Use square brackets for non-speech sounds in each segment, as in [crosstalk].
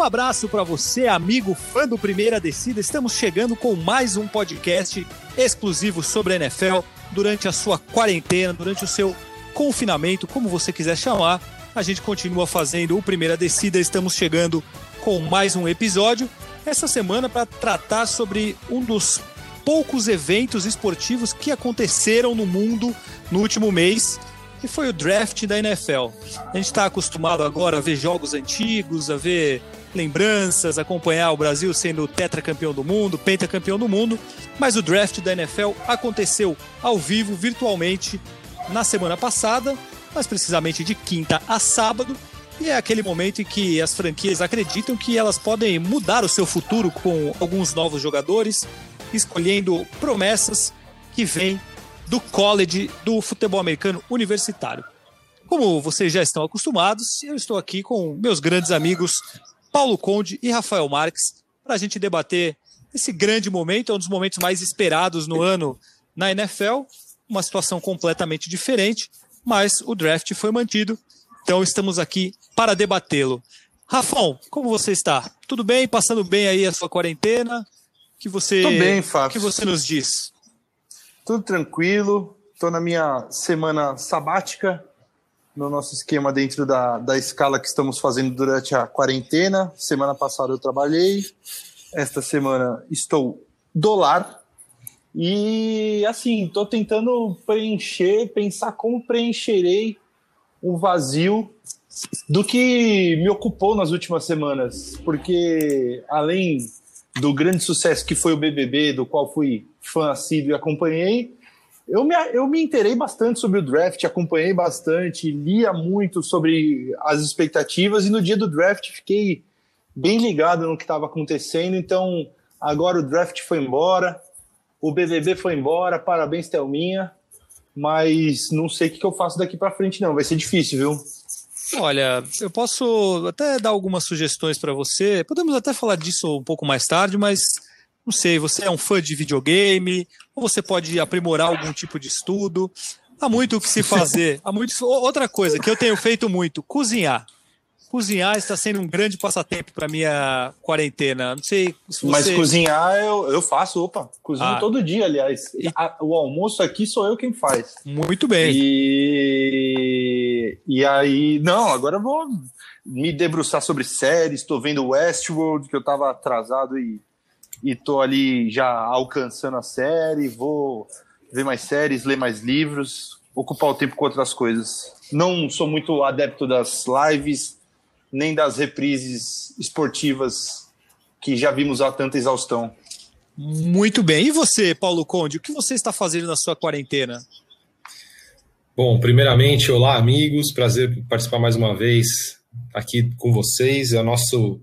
Um abraço para você, amigo fã do Primeira Descida. Estamos chegando com mais um podcast exclusivo sobre a NFL durante a sua quarentena, durante o seu confinamento, como você quiser chamar. A gente continua fazendo o Primeira Descida. Estamos chegando com mais um episódio essa semana para tratar sobre um dos poucos eventos esportivos que aconteceram no mundo no último mês que foi o draft da NFL. A gente está acostumado agora a ver jogos antigos, a ver lembranças, acompanhar o Brasil sendo tetracampeão do mundo, pentacampeão do mundo, mas o draft da NFL aconteceu ao vivo, virtualmente, na semana passada, mais precisamente de quinta a sábado, e é aquele momento em que as franquias acreditam que elas podem mudar o seu futuro com alguns novos jogadores, escolhendo promessas que vêm do college do futebol americano universitário. Como vocês já estão acostumados, eu estou aqui com meus grandes amigos Paulo Conde e Rafael Marques para a gente debater esse grande momento, é um dos momentos mais esperados no ano na NFL, uma situação completamente diferente, mas o draft foi mantido, então estamos aqui para debatê-lo. Rafão, como você está? Tudo bem? Passando bem aí a sua quarentena? Que você, Tô bem, Fábio. que você nos diz? Tudo tranquilo. Estou na minha semana sabática, no nosso esquema dentro da, da escala que estamos fazendo durante a quarentena. Semana passada eu trabalhei, esta semana estou dolar. E assim, estou tentando preencher, pensar como preencherei o vazio do que me ocupou nas últimas semanas, porque além do grande sucesso que foi o BBB, do qual fui fã assíduo e acompanhei, eu me, eu me inteirei bastante sobre o draft, acompanhei bastante, lia muito sobre as expectativas e no dia do draft fiquei bem ligado no que estava acontecendo. Então, agora o draft foi embora, o BBB foi embora, parabéns, Thelminha, mas não sei o que eu faço daqui para frente, não. Vai ser difícil, viu? Olha, eu posso até dar algumas sugestões para você. Podemos até falar disso um pouco mais tarde, mas não sei, você é um fã de videogame, ou você pode aprimorar algum tipo de estudo. Há muito o que se fazer. Há muito... Outra coisa que eu tenho feito muito, cozinhar. Cozinhar está sendo um grande passatempo para minha quarentena. Não sei se você... Mas cozinhar eu, eu faço, opa, cozinho ah. todo dia, aliás. E... o almoço aqui sou eu quem faz. Muito bem. E, e aí, não, agora eu vou me debruçar sobre séries. Estou vendo Westworld, que eu estava atrasado e e tô ali já alcançando a série, vou ver mais séries, ler mais livros, ocupar o tempo com outras coisas. Não sou muito adepto das lives, nem das reprises esportivas que já vimos a tanta exaustão. Muito bem. E você, Paulo Conde, o que você está fazendo na sua quarentena? Bom, primeiramente, olá, amigos. Prazer participar mais uma vez aqui com vocês. É o nosso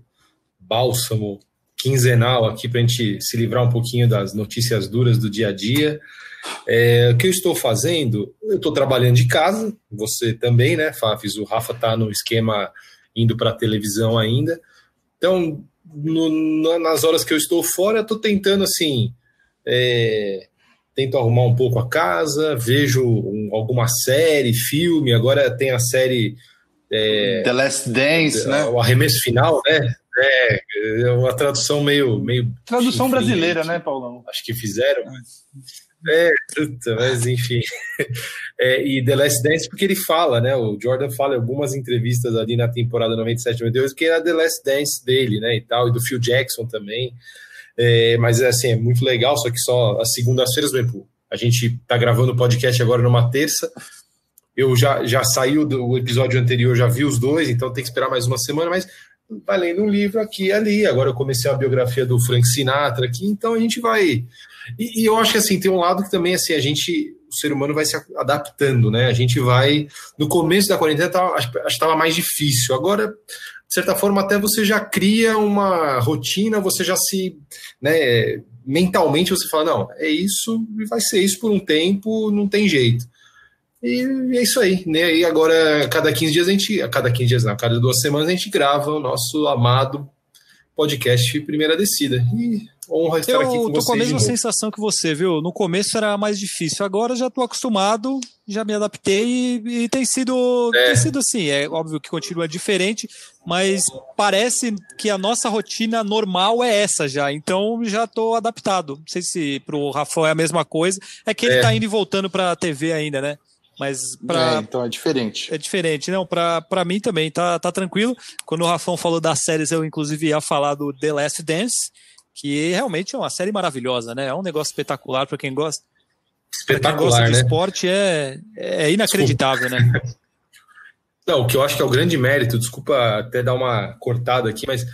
bálsamo quinzenal aqui para a gente se livrar um pouquinho das notícias duras do dia a dia. É, o que eu estou fazendo? Eu estou trabalhando de casa, você também, né, Fafis? O Rafa está no esquema indo para a televisão ainda. Então, no, nas horas que eu estou fora, eu estou tentando assim. É, tento arrumar um pouco a casa, vejo um, alguma série, filme. Agora tem a série. É, The Last Dance, né? O arremesso final, né? É, é uma tradução meio. meio tradução enfim, brasileira, né, Paulão? Acho que fizeram. É, puta, mas enfim. [laughs] É, e The Last Dance, porque ele fala, né? O Jordan fala em algumas entrevistas ali na temporada 97, 98, que era The Last Dance dele, né? E tal, e do Phil Jackson também. É, mas assim, é muito legal, só que só as segundas-feiras, a gente tá gravando o podcast agora numa terça. Eu já, já saiu do episódio anterior, já vi os dois, então tem que esperar mais uma semana, mas vai lendo um livro aqui e ali. Agora eu comecei a biografia do Frank Sinatra aqui, então a gente vai. E, e, eu acho que assim, tem um lado que também assim, a gente, o ser humano vai se adaptando, né? A gente vai. No começo da quarentena tava, acho que estava mais difícil. Agora, de certa forma, até você já cria uma rotina, você já se. Né, mentalmente você fala, não, é isso, vai ser isso por um tempo, não tem jeito. E é isso aí, né? E agora, cada 15 dias a gente. A cada 15 dias, não, a cada duas semanas a gente grava o nosso amado podcast Primeira Descida. E honra estar eu aqui com vocês. Eu tô com a mesma sensação que você, viu? No começo era mais difícil, agora já tô acostumado, já me adaptei e, e tem sido, é. tem sido assim. É óbvio que continua diferente, mas parece que a nossa rotina normal é essa já. Então já tô adaptado. Não sei se pro Rafael é a mesma coisa. É que ele é. tá indo e voltando pra TV ainda, né? Mas para é, então é diferente. É diferente, não, para mim também tá, tá tranquilo. Quando o Rafão falou das séries, eu inclusive ia falar do The Last Dance, que realmente é uma série maravilhosa, né? É um negócio espetacular para quem gosta. Espetacular, quem gosta né? de esporte é, é inacreditável, né? [laughs] Não, o que eu acho que é o grande mérito, desculpa até dar uma cortada aqui, mas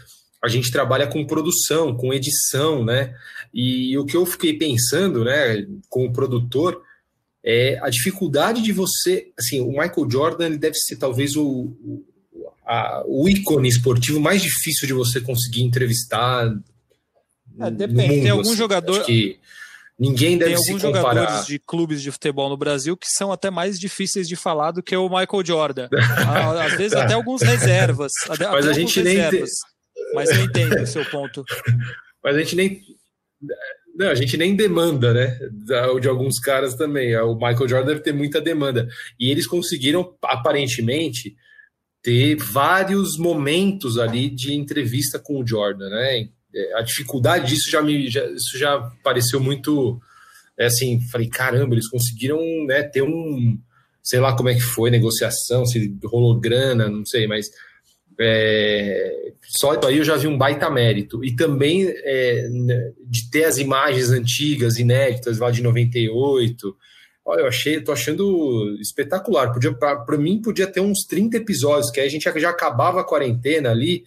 a gente trabalha com produção, com edição, né? E o que eu fiquei pensando, né, com o produtor, é a dificuldade de você, assim, o Michael Jordan ele deve ser talvez o, o, a, o ícone esportivo mais difícil de você conseguir entrevistar é, depende. Mundo, tem algum assim. jogador. que ninguém deve tem alguns jogadores de clubes de futebol no Brasil que são até mais difíceis de falar do que o Michael Jordan. [laughs] Ah, às vezes até alguns reservas. Até Mas a gente nem. Reservas. Mas eu entendo o seu ponto. [laughs] Mas a gente nem. Não, a gente nem demanda, né? De alguns caras também. O Michael Jordan deve ter muita demanda. E eles conseguiram, aparentemente, ter vários momentos ali de entrevista com o Jordan, né? a dificuldade disso já me já, isso já pareceu muito é assim falei caramba eles conseguiram né, ter um sei lá como é que foi negociação se rolou grana não sei mas é, só aí eu já vi um baita mérito e também é, né, de ter as imagens antigas inéditas lá de 98 Olha, eu achei, tô achando espetacular. Podia, para mim, podia ter uns 30 episódios, que aí a gente já acabava a quarentena ali,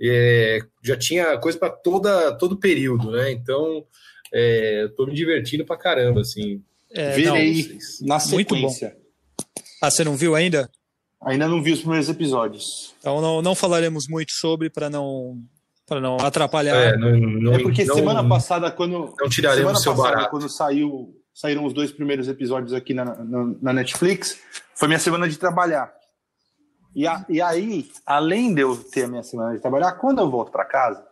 é, já tinha coisa para toda todo período, né? Então, é, tô me divertindo para caramba, assim. É, Virei não, na sequência. Ah, você não viu ainda? Ainda não vi os primeiros episódios. Então não, não falaremos muito sobre para não para não atrapalhar. É, não, não, é porque não, semana passada quando não tiraremos seu passada, barato. quando saiu saíram os dois primeiros episódios aqui na, na, na Netflix, foi minha semana de trabalhar. E, a, e aí, além de eu ter a minha semana de trabalhar, quando eu volto para casa,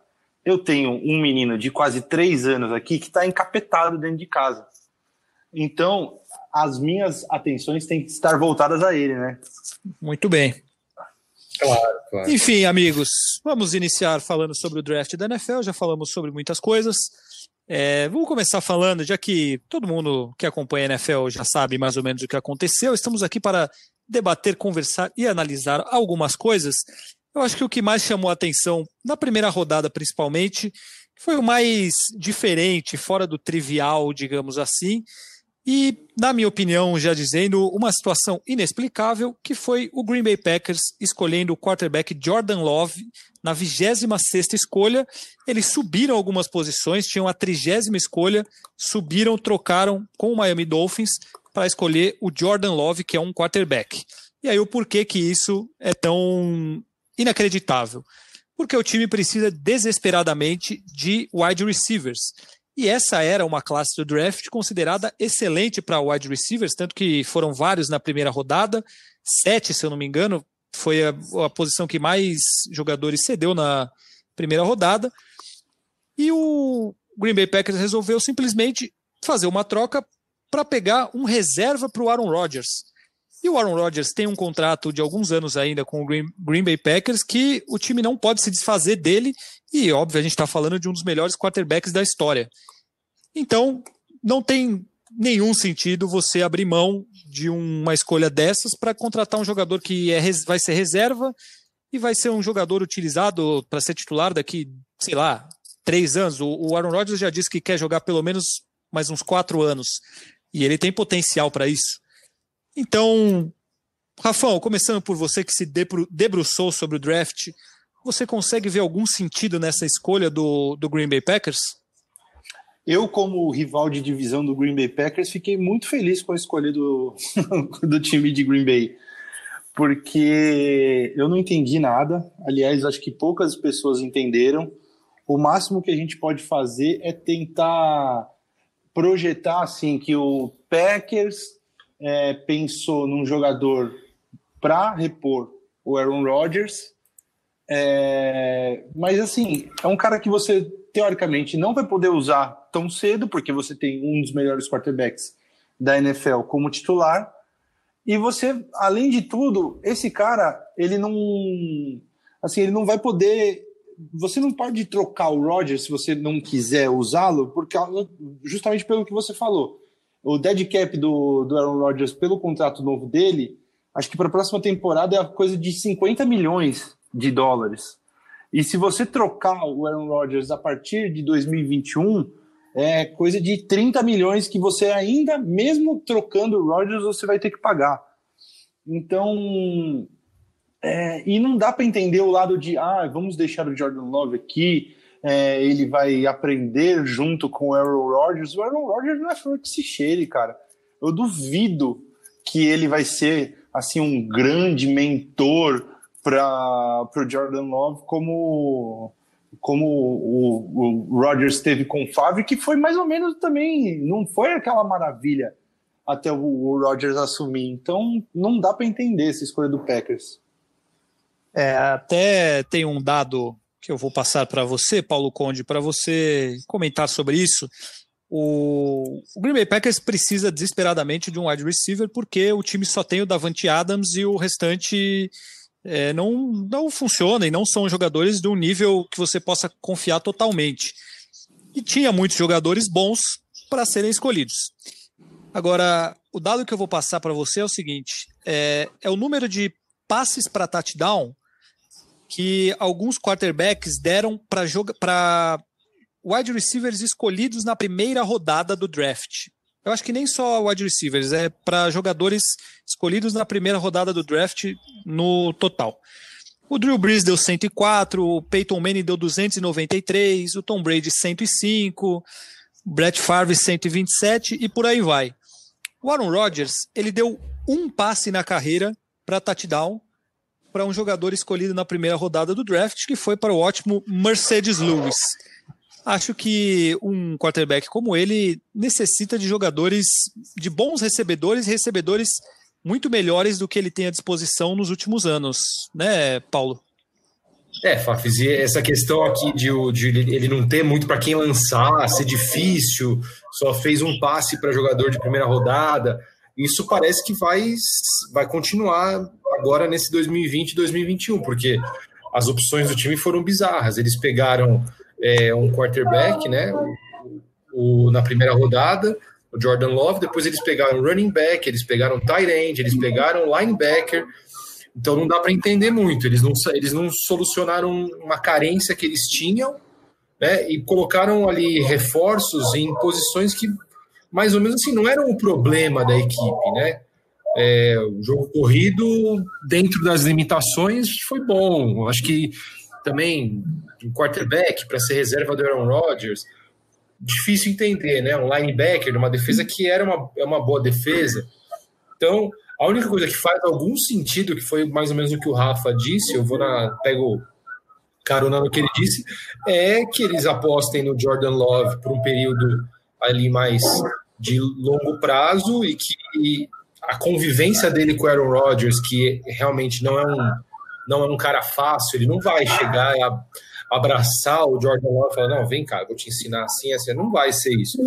eu tenho um menino de quase três anos aqui que está encapetado dentro de casa. Então, as minhas atenções têm que estar voltadas a ele, né? Muito bem. Claro, claro. Enfim, amigos, vamos iniciar falando sobre o draft da NFL. Já falamos sobre muitas coisas. É, vamos começar falando, já que todo mundo que acompanha a NFL já sabe mais ou menos o que aconteceu. Estamos aqui para debater, conversar e analisar algumas coisas. Eu acho que o que mais chamou a atenção na primeira rodada, principalmente, foi o mais diferente, fora do trivial, digamos assim, e, na minha opinião, já dizendo, uma situação inexplicável, que foi o Green Bay Packers escolhendo o quarterback Jordan Love na 26ª escolha. Eles subiram algumas posições, tinham a trigésima escolha, subiram, trocaram com o Miami Dolphins para escolher o Jordan Love, que é um quarterback. E aí o porquê que isso é tão inacreditável? Porque o time precisa desesperadamente de wide receivers. E essa era uma classe do draft considerada excelente para wide receivers, tanto que foram vários na primeira rodada, sete, se eu não me engano, foi a, a posição que mais jogadores cedeu na primeira rodada. E o Green Bay Packers resolveu simplesmente fazer uma troca para pegar um reserva para o Aaron Rodgers. E o Aaron Rodgers tem um contrato de alguns anos ainda com o Green, Bay Packers que o time não pode se desfazer dele. E, óbvio, a gente está falando de um dos melhores quarterbacks da história. Então, não tem nenhum sentido você abrir mão de uma escolha dessas para contratar um jogador que é, vai ser reserva e vai ser um jogador utilizado para ser titular daqui, sei lá, três anos. O, Aaron Rodgers já disse que quer jogar pelo menos mais uns quatro anos. E ele tem potencial para isso. Então, Rafão, começando por você que se debruçou sobre o draft, você consegue ver algum sentido nessa escolha do, do Green Bay Packers? Eu, como rival de divisão do Green Bay Packers, fiquei muito feliz com a escolha do, [laughs] do time de Green Bay, porque eu não entendi nada. Aliás, acho que poucas pessoas entenderam. O máximo que a gente pode fazer é tentar projetar assim que o Packers é, pensou num jogador para repor o Aaron Rodgers É, mas assim, é um cara que você teoricamente não vai poder usar tão cedo, porque você tem um dos melhores quarterbacks da NFL como titular. E você, além de tudo, esse cara, ele não assim, ele não vai poder você não pode trocar o Rodgers se você não quiser usá-lo, porque justamente pelo que você falou. O dead cap do, do Aaron Rodgers pelo contrato novo dele, acho que para a próxima temporada é a coisa de 50 milhões de dólares. E se você trocar o Aaron Rodgers a partir de 2021, é coisa de 30 milhões que você ainda, mesmo trocando o Rodgers, você vai ter que pagar. Então, é, e não dá para entender o lado de, ah, vamos deixar o Jordan Love aqui, é, ele vai aprender junto com o Aaron Rodgers. O Aaron Rodgers não é flor que se cheire, cara. Eu duvido que ele vai ser assim um grande mentor para o Jordan Love como como o, o Rodgers teve com o Favre, que foi mais ou menos também, não foi aquela maravilha até o, o Rodgers assumir. Então não dá para entender essa escolha do Packers. É, até tem um dado que eu vou passar para você, Paulo Conde, para você comentar sobre isso. O, o, Green Bay Packers precisa desesperadamente de um wide receiver porque o time só tem o Davante Adams e o restante é, não, não funciona e não são jogadores de um nível que você possa confiar totalmente. E tinha muitos jogadores bons para serem escolhidos. Agora, o dado que eu vou passar para você é o seguinte: é, é o número de passes para touchdown que alguns quarterbacks deram para wide receivers escolhidos na primeira rodada do draft. Eu acho que nem só wide receivers, é para jogadores escolhidos na primeira rodada do draft no total. O Drew Brees deu 104, o Peyton Manning deu 293, o Tom Brady 105, o Brett Favre 127 e por aí vai. O Aaron Rodgers, ele deu um passe na carreira para touchdown para um jogador escolhido na primeira rodada do draft, que foi para o ótimo Mercedes Lewis. Acho que um quarterback como ele necessita de jogadores, de bons recebedores e recebedores muito melhores do que ele tem à disposição nos últimos anos, né, Paulo? É, Fafis, essa questão aqui de, de ele não ter muito para quem lançar, ser difícil, só fez um passe para jogador de primeira rodada, isso parece que vai, vai continuar agora nesse 2020 2021, porque as opções do time foram bizarras. Eles pegaram é, um quarterback, né? O, o, na primeira rodada, o Jordan Love, depois eles pegaram running back, eles pegaram tight end, eles pegaram linebacker. Então não dá para entender muito. Eles não, eles não solucionaram uma carência que eles tinham, né? E colocaram ali reforços em posições que mais ou menos assim não eram o problema da equipe, né? É, o jogo corrido, dentro das limitações, foi bom. Acho que também um quarterback para ser reserva do Aaron Rodgers, difícil entender, né? Um linebacker, uma defesa que era uma, é uma boa defesa. Então, a única coisa que faz algum sentido, que foi mais ou menos o que o Rafa disse, eu vou na. pego carona no que ele disse, é que eles apostem no Jordan Love por um período ali mais de longo prazo e que a convivência dele com o Aaron Rodgers, que realmente não é um, não é um cara fácil, ele não vai chegar a abraçar o Jordan Love e falar, não, vem cá, vou te ensinar assim, assim, não vai ser isso.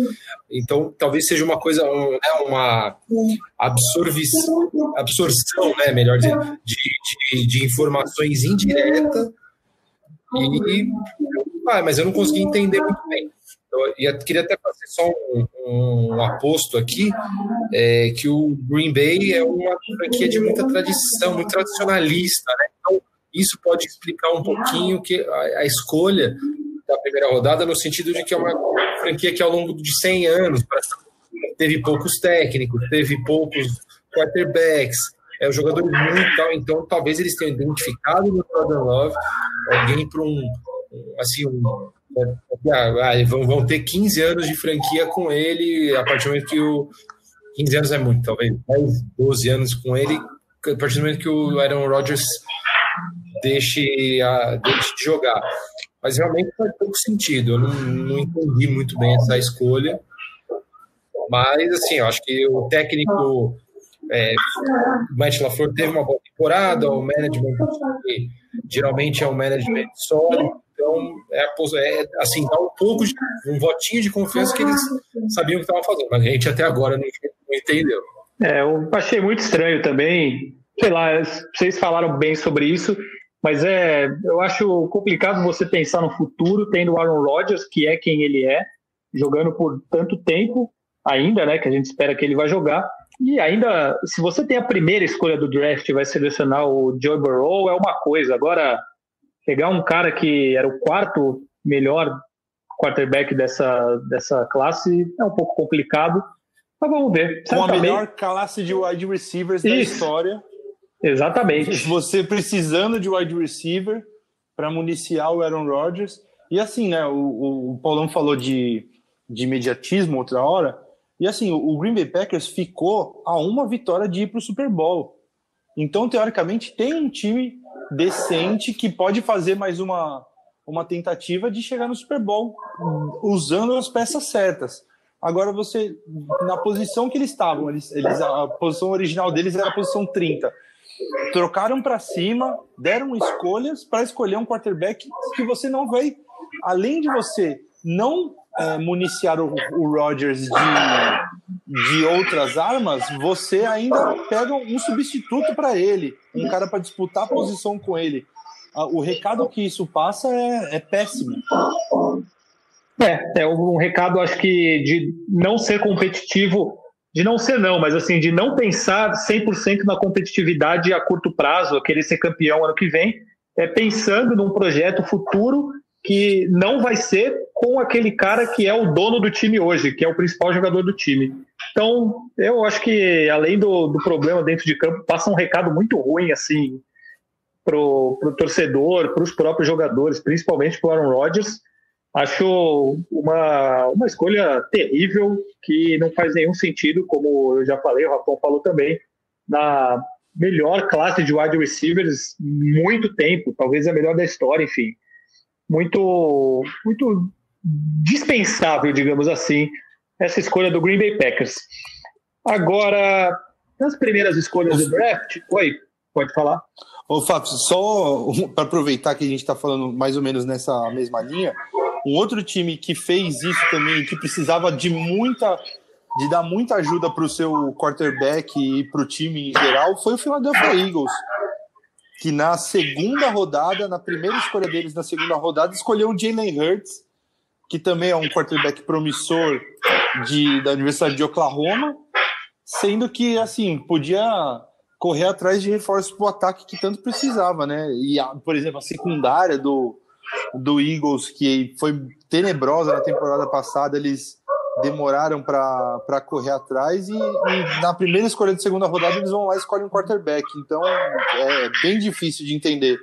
Então, talvez seja uma coisa, um, né, uma absorção, né, melhor dizer, de, de, de informações indireta e, ah, mas eu não consegui entender muito bem. Eu queria até fazer só um, um aposto aqui, é, que o Green Bay é uma franquia de muita tradição, muito tradicionalista, né? Então, isso pode explicar um pouquinho que a, a, escolha da primeira rodada, no sentido de que é uma franquia que ao longo de 100 anos teve poucos técnicos, teve poucos quarterbacks, é um jogador muito tal, então talvez eles tenham identificado no Jordan Love alguém para um, assim, um ah, vão, ter 15 anos de franquia com ele, a partir do momento que o. 15 anos é muito, talvez 10, 12 anos com ele, a partir do momento que o Aaron Rodgers deixe, a, deixe de jogar. Mas realmente faz pouco sentido, eu não, não entendi muito bem essa escolha. Mas, assim, eu acho que o técnico é, Matt LaFleur teve uma boa temporada, o management geralmente é um management sólido, então é, é, assim, dá um pouco de um votinho de confiança que eles sabiam que estavam fazendo, mas a gente até agora não, não entendeu. É, eu achei muito estranho também. Sei lá, vocês falaram bem sobre isso, mas é, eu acho complicado você pensar no futuro tendo o Aaron Rodgers, que é quem ele é, jogando por tanto tempo ainda, né, que a gente espera que ele vai jogar. E ainda, se você tem a primeira escolha do draft e vai selecionar o Joe Burrow, é uma coisa. Agora, pegar um cara que era o quarto melhor quarterback dessa, dessa classe é um pouco complicado. Mas vamos ver. Com a melhor classe de wide receivers da história. Exatamente. [laughs] Você precisando de wide receiver para municiar o Aaron Rodgers. E assim, né? O, o Paulão falou de, de imediatismo outra hora. E assim, o Green Bay Packers ficou a uma vitória de ir para o Super Bowl. Então, teoricamente, tem um time decente que pode fazer mais uma, uma tentativa de chegar no Super Bowl usando as peças certas. Agora você, na posição que eles estavam, eles, eles a posição original deles era a posição 30. Trocaram para cima, deram escolhas para escolher um quarterback que você não vai, além de você não é, municiar o, o de, de outras armas, você ainda pega um substituto para ele, um cara para disputar a posição com ele. O recado que isso passa é, é péssimo. É, é um recado, acho que, de não ser competitivo, de não ser não, mas assim, de não pensar 100% na competitividade a curto prazo, querer ser campeão ano que vem, é pensando num projeto futuro que não vai ser com aquele cara que é o dono do time hoje, que é o principal jogador do time. Então, eu acho que, além do, do problema dentro de campo, passa um recado muito ruim, assim, pro, pro torcedor, para os próprios jogadores, principalmente pro Aaron Rodgers, Acho uma, uma escolha terrível que não faz nenhum sentido, como eu já falei, o Rafão falou também, na melhor classe de wide receivers muito tempo, talvez a melhor da história, enfim. Muito, muito dispensável, digamos assim, essa escolha do Green Bay Packers. Agora, nas primeiras escolhas do draft, oi, pode falar. Ô, Fábio, só [laughs] para aproveitar que a gente está falando mais ou menos nessa mesma linha, um outro time que fez isso também, que precisava de muita de dar muita ajuda para o seu quarterback e para o time em geral, foi o Philadelphia Eagles, que na segunda rodada, na primeira escolha deles na segunda rodada, escolheu o Jalen Hurts, que também é um quarterback promissor de, da Universidade de Oklahoma, sendo que assim podia correr atrás de reforços para o ataque que tanto precisava, né? E, por exemplo, a secundária do, do Eagles, que foi tenebrosa na temporada passada, eles demoraram para correr atrás e, e, na primeira escolha de segunda rodada eles vão lá e escolhem um quarterback. Então é bem difícil de entender.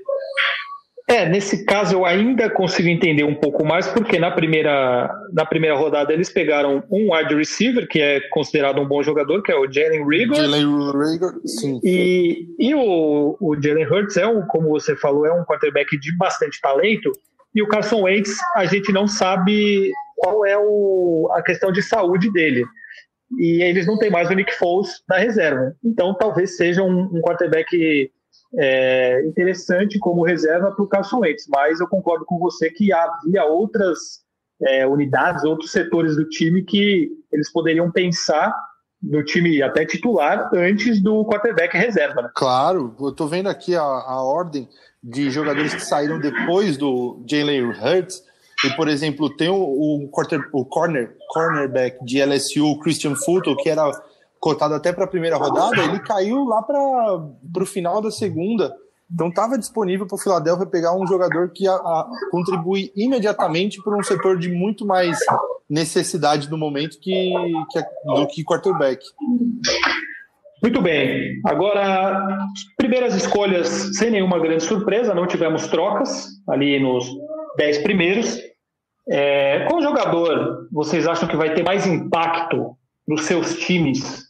É, nesse caso eu ainda consigo entender um pouco mais, porque na primeira, na primeira rodada eles pegaram um wide receiver, que é considerado um bom jogador, que é o Jalen Rigor. Jalen Rigor, sim. E, e o, o Jalen Hurts é, um, como você falou, é um quarterback de bastante talento, e o Carson Wentz, a gente não sabe qual é o, a questão de saúde dele. E eles não têm mais o Nick Foles na reserva. Então talvez seja um, um quarterback é, interessante como reserva para o Carson Wentz. Mas eu concordo com você que havia outras é, unidades, outros setores do time que eles poderiam pensar no time até titular antes do quarterback reserva. Né? Claro, eu estou vendo aqui a, a ordem de jogadores que saíram depois do Jalen Hurts. E, por exemplo, tem o, o, quarter, o corner, cornerback de LSU, Christian Fulton, que era cotado até para a primeira rodada, ele caiu lá para o final da segunda. Então estava disponível para o Philadelphia pegar um jogador que a, a, contribui imediatamente para um setor de muito mais necessidade no momento que, que do que quarterback. Muito bem. Agora, primeiras escolhas sem nenhuma grande surpresa, não tivemos trocas ali nos dez primeiros. É, qual jogador vocês acham que vai ter mais impacto nos seus times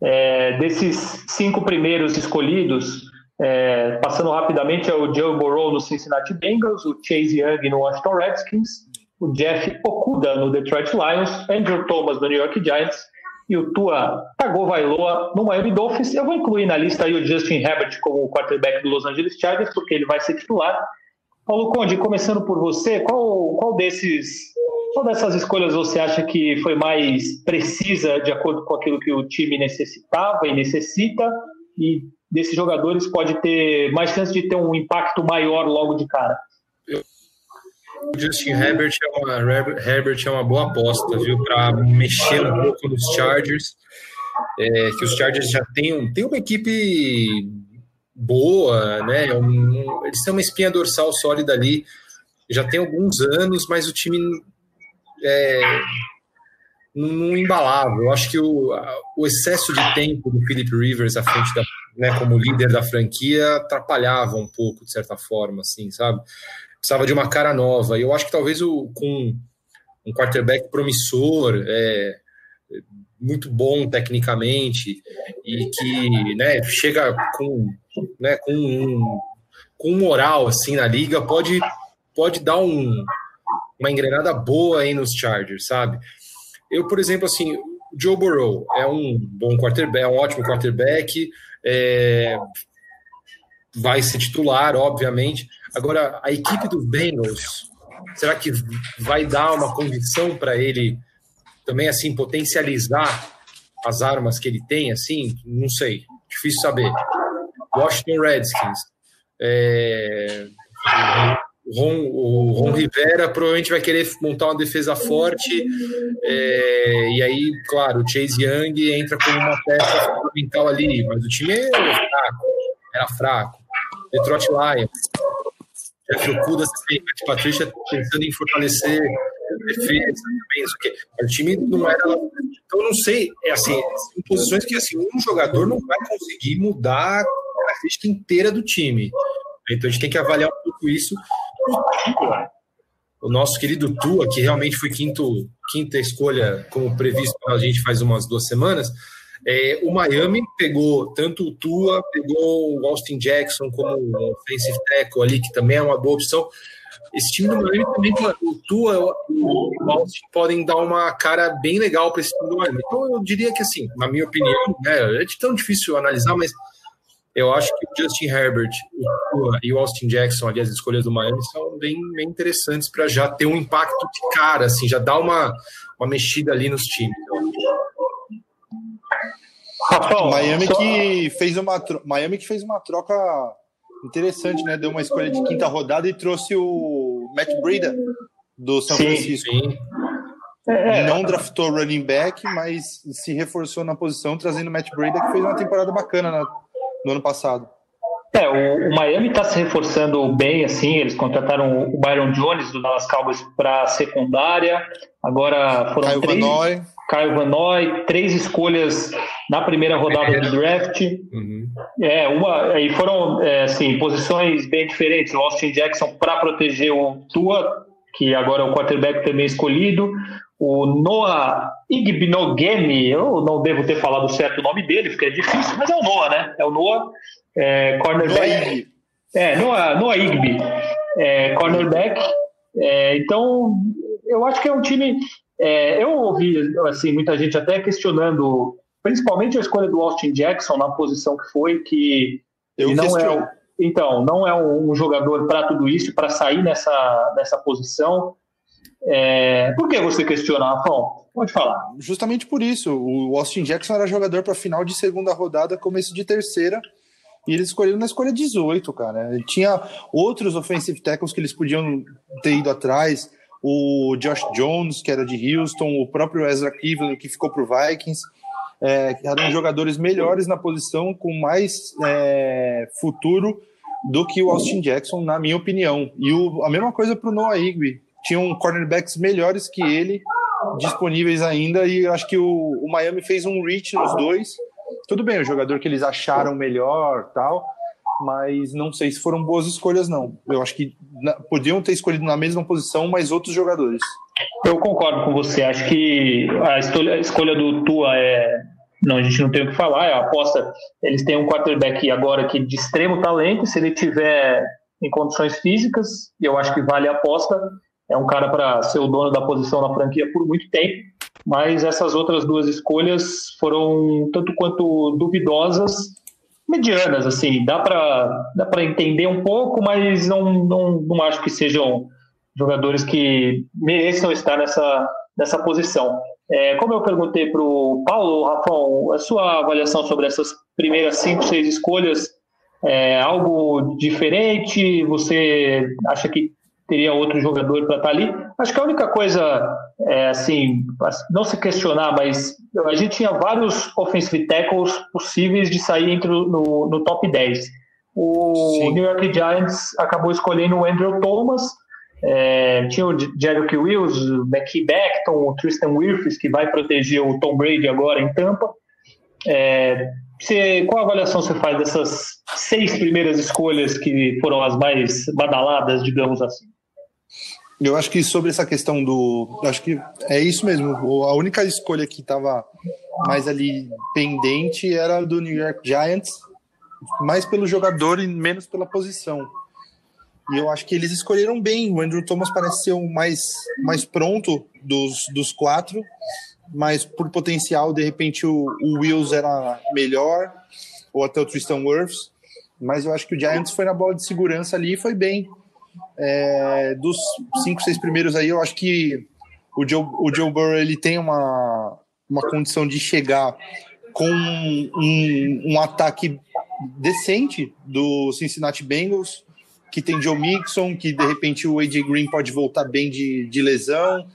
é, desses cinco primeiros escolhidos? É, passando rapidamente é o Joe Burrow no Cincinnati Bengals, o Chase Young no Washington Redskins, o Jeff Okuda no Detroit Lions, Andrew Thomas no New York Giants e o Tua Tagovailoa no Miami Dolphins. Eu vou incluir na lista aí o Justin Herbert como quarterback do Los Angeles Chargers, porque ele vai ser titular. Paulo Conde, começando por você, qual, qual desses qual dessas escolhas você acha que foi mais precisa de acordo com aquilo que o time necessitava e necessita? E desses jogadores pode ter mais chance de ter um impacto maior logo de cara? O Justin Herbert é uma, Herbert é uma boa aposta, viu? Para mexer um pouco nos Chargers. É, que os Chargers já têm, têm uma equipe boa, né? Um, eles têm uma espinha dorsal sólida ali, já tem alguns anos, mas o time é, não embalava. Eu acho que o, o excesso de tempo do Philip Rivers à frente da, né, como líder da franquia atrapalhava um pouco, de certa forma, assim, sabe? precisava de uma cara nova. E eu acho que talvez o, com um quarterback promissor, é, muito bom tecnicamente, e que né, chega com, né, com, um, com moral assim na liga, pode, pode dar um, uma engrenada boa aí nos Chargers, sabe? Eu, por exemplo, assim, Joe Burrow é um bom quarterback, é um ótimo quarterback, é, vai ser titular, obviamente, Agora, a equipe dos Bengals, será que vai dar uma condição para ele também assim potencializar as armas que ele tem? Assim, não sei, difícil saber. Washington Redskins, é, Ron, o Ron Rivera provavelmente vai querer montar uma defesa forte, é, e aí, claro, o Chase Young entra como uma peça fundamental ali, mas o time é fraco, era fraco. Detroit Lions, Jeff Okuda também, Matt Patrícia pensando em fortalecer defesa também, isso que o time não era então eu não sei, é assim, em posições que assim, um jogador não vai conseguir mudar a característica inteira do time. Então a gente tem que avaliar um pouco isso. O nosso querido Tua, que realmente foi quinto, quinta escolha, como previsto a gente faz umas duas semanas, é, o Miami pegou tanto o Tua, pegou o Austin Jackson como um offensive tackle ali, que também é uma boa opção. Esse time do Miami também, o Tua o Austin podem dar uma cara bem legal para esse time do Miami. Então eu diria que, assim, na minha opinião, né, é tão difícil analisar, mas eu acho que o Justin Herbert o Tua e o Austin Jackson, ali, as escolhas do Miami, são bem, bem interessantes para já ter um impacto de cara, assim, já dar uma, uma mexida ali nos times. [laughs] Miami só... que fez uma Miami que fez uma troca interessante, né? Deu uma escolha de quinta rodada e trouxe o Matt Breida do São sim, Francisco. Sim. É, é, não draftou running back, mas se reforçou na posição, trazendo o Matt Breida, que fez uma temporada bacana na, no ano passado. É, o, o Miami está se reforçando bem, assim, eles contrataram o Byron Jones do Dallas Cowboys para secundária, agora foram Caio três... Vanoy. Caio Vanoy, três escolhas na primeira rodada do draft. Uhum. É, uma, e foram é, assim, posições bem diferentes. O Austin Jackson para proteger o Tua, que agora é o quarterback também escolhido. O Noah Igbinogeni, eu não devo ter falado certo o nome dele, porque é difícil, mas é o Noah, né? É o Noah, é, cornerback. É, Noah, Noah Igby, é, cornerback. É, então, eu acho que é um time é, eu ouvi assim, muita gente até questionando, principalmente a escolha do Austin Jackson na posição que foi, que não é então não é um jogador para tudo isso, para sair nessa, nessa posição. É, por que você questiona, Rafão? Pode falar. Justamente por isso. O Austin Jackson era jogador para final de segunda rodada, começo de terceira. E eles escolheram na escolha 18, cara. Tinha outros offensive tackles que eles podiam ter ido atrás o Josh Jones, que era de Houston, o próprio Ezra Cleveland, que ficou para o Vikings. É, eram jogadores melhores na posição, com mais é, futuro do que o Austin Jackson, na minha opinião. E o, a mesma coisa para o Noah Igby. Tinham cornerbacks melhores que ele disponíveis ainda, e acho que o, o Miami fez um reach nos dois. Tudo bem, o jogador que eles acharam melhor tal, mas não sei se foram boas escolhas, não. Eu acho que na, podiam ter escolhido na mesma posição, mas outros jogadores. Eu concordo com você. Acho que a escolha, a escolha do Tua é. Não, a gente não tem o que falar. É a aposta. Eles têm um quarterback agora que de extremo talento. Se ele tiver em condições físicas, eu acho que vale a aposta. É um cara para ser o dono da posição na franquia por muito tempo. Mas essas outras duas escolhas foram tanto quanto duvidosas, medianas, assim, dá para dá para entender um pouco, mas não, não, não acho que sejam jogadores que mereçam estar nessa, nessa posição. É, como eu perguntei para o Paulo, Rafão, a sua avaliação sobre essas primeiras cinco, seis escolhas é algo diferente? Você acha que teria outro jogador para estar tá ali? Acho que a única coisa, é, assim, não se questionar, mas a gente tinha vários offensive tackles possíveis de sair entre no, no top 10. O Sim. New York Giants acabou escolhendo o Andrew Thomas, é, tinha o Jerick Wills, o Becky Beckton, o Tristan Wirfs, que vai proteger o Tom Brady agora em Tampa. É, você, qual avaliação você faz dessas seis primeiras escolhas que foram as mais badaladas, digamos assim? Eu acho que sobre essa questão do. Acho que é isso mesmo. A única escolha que estava mais ali pendente era do New York Giants, mais pelo jogador e menos pela posição. E eu acho que eles escolheram bem. O Andrew Thomas parece ser o mais, mais pronto dos, dos quatro, mas por potencial, de repente, o, o Wills era melhor, ou até o Tristan Wirfs. Mas eu acho que o Giants foi na bola de segurança ali e foi bem. É, dos cinco, seis primeiros aí, eu acho que o Joe, o Joe Burrow ele tem uma, uma condição de chegar com um, um ataque decente do Cincinnati Bengals que tem Joe Mixon, que de repente o AJ Green pode voltar bem de, de lesão.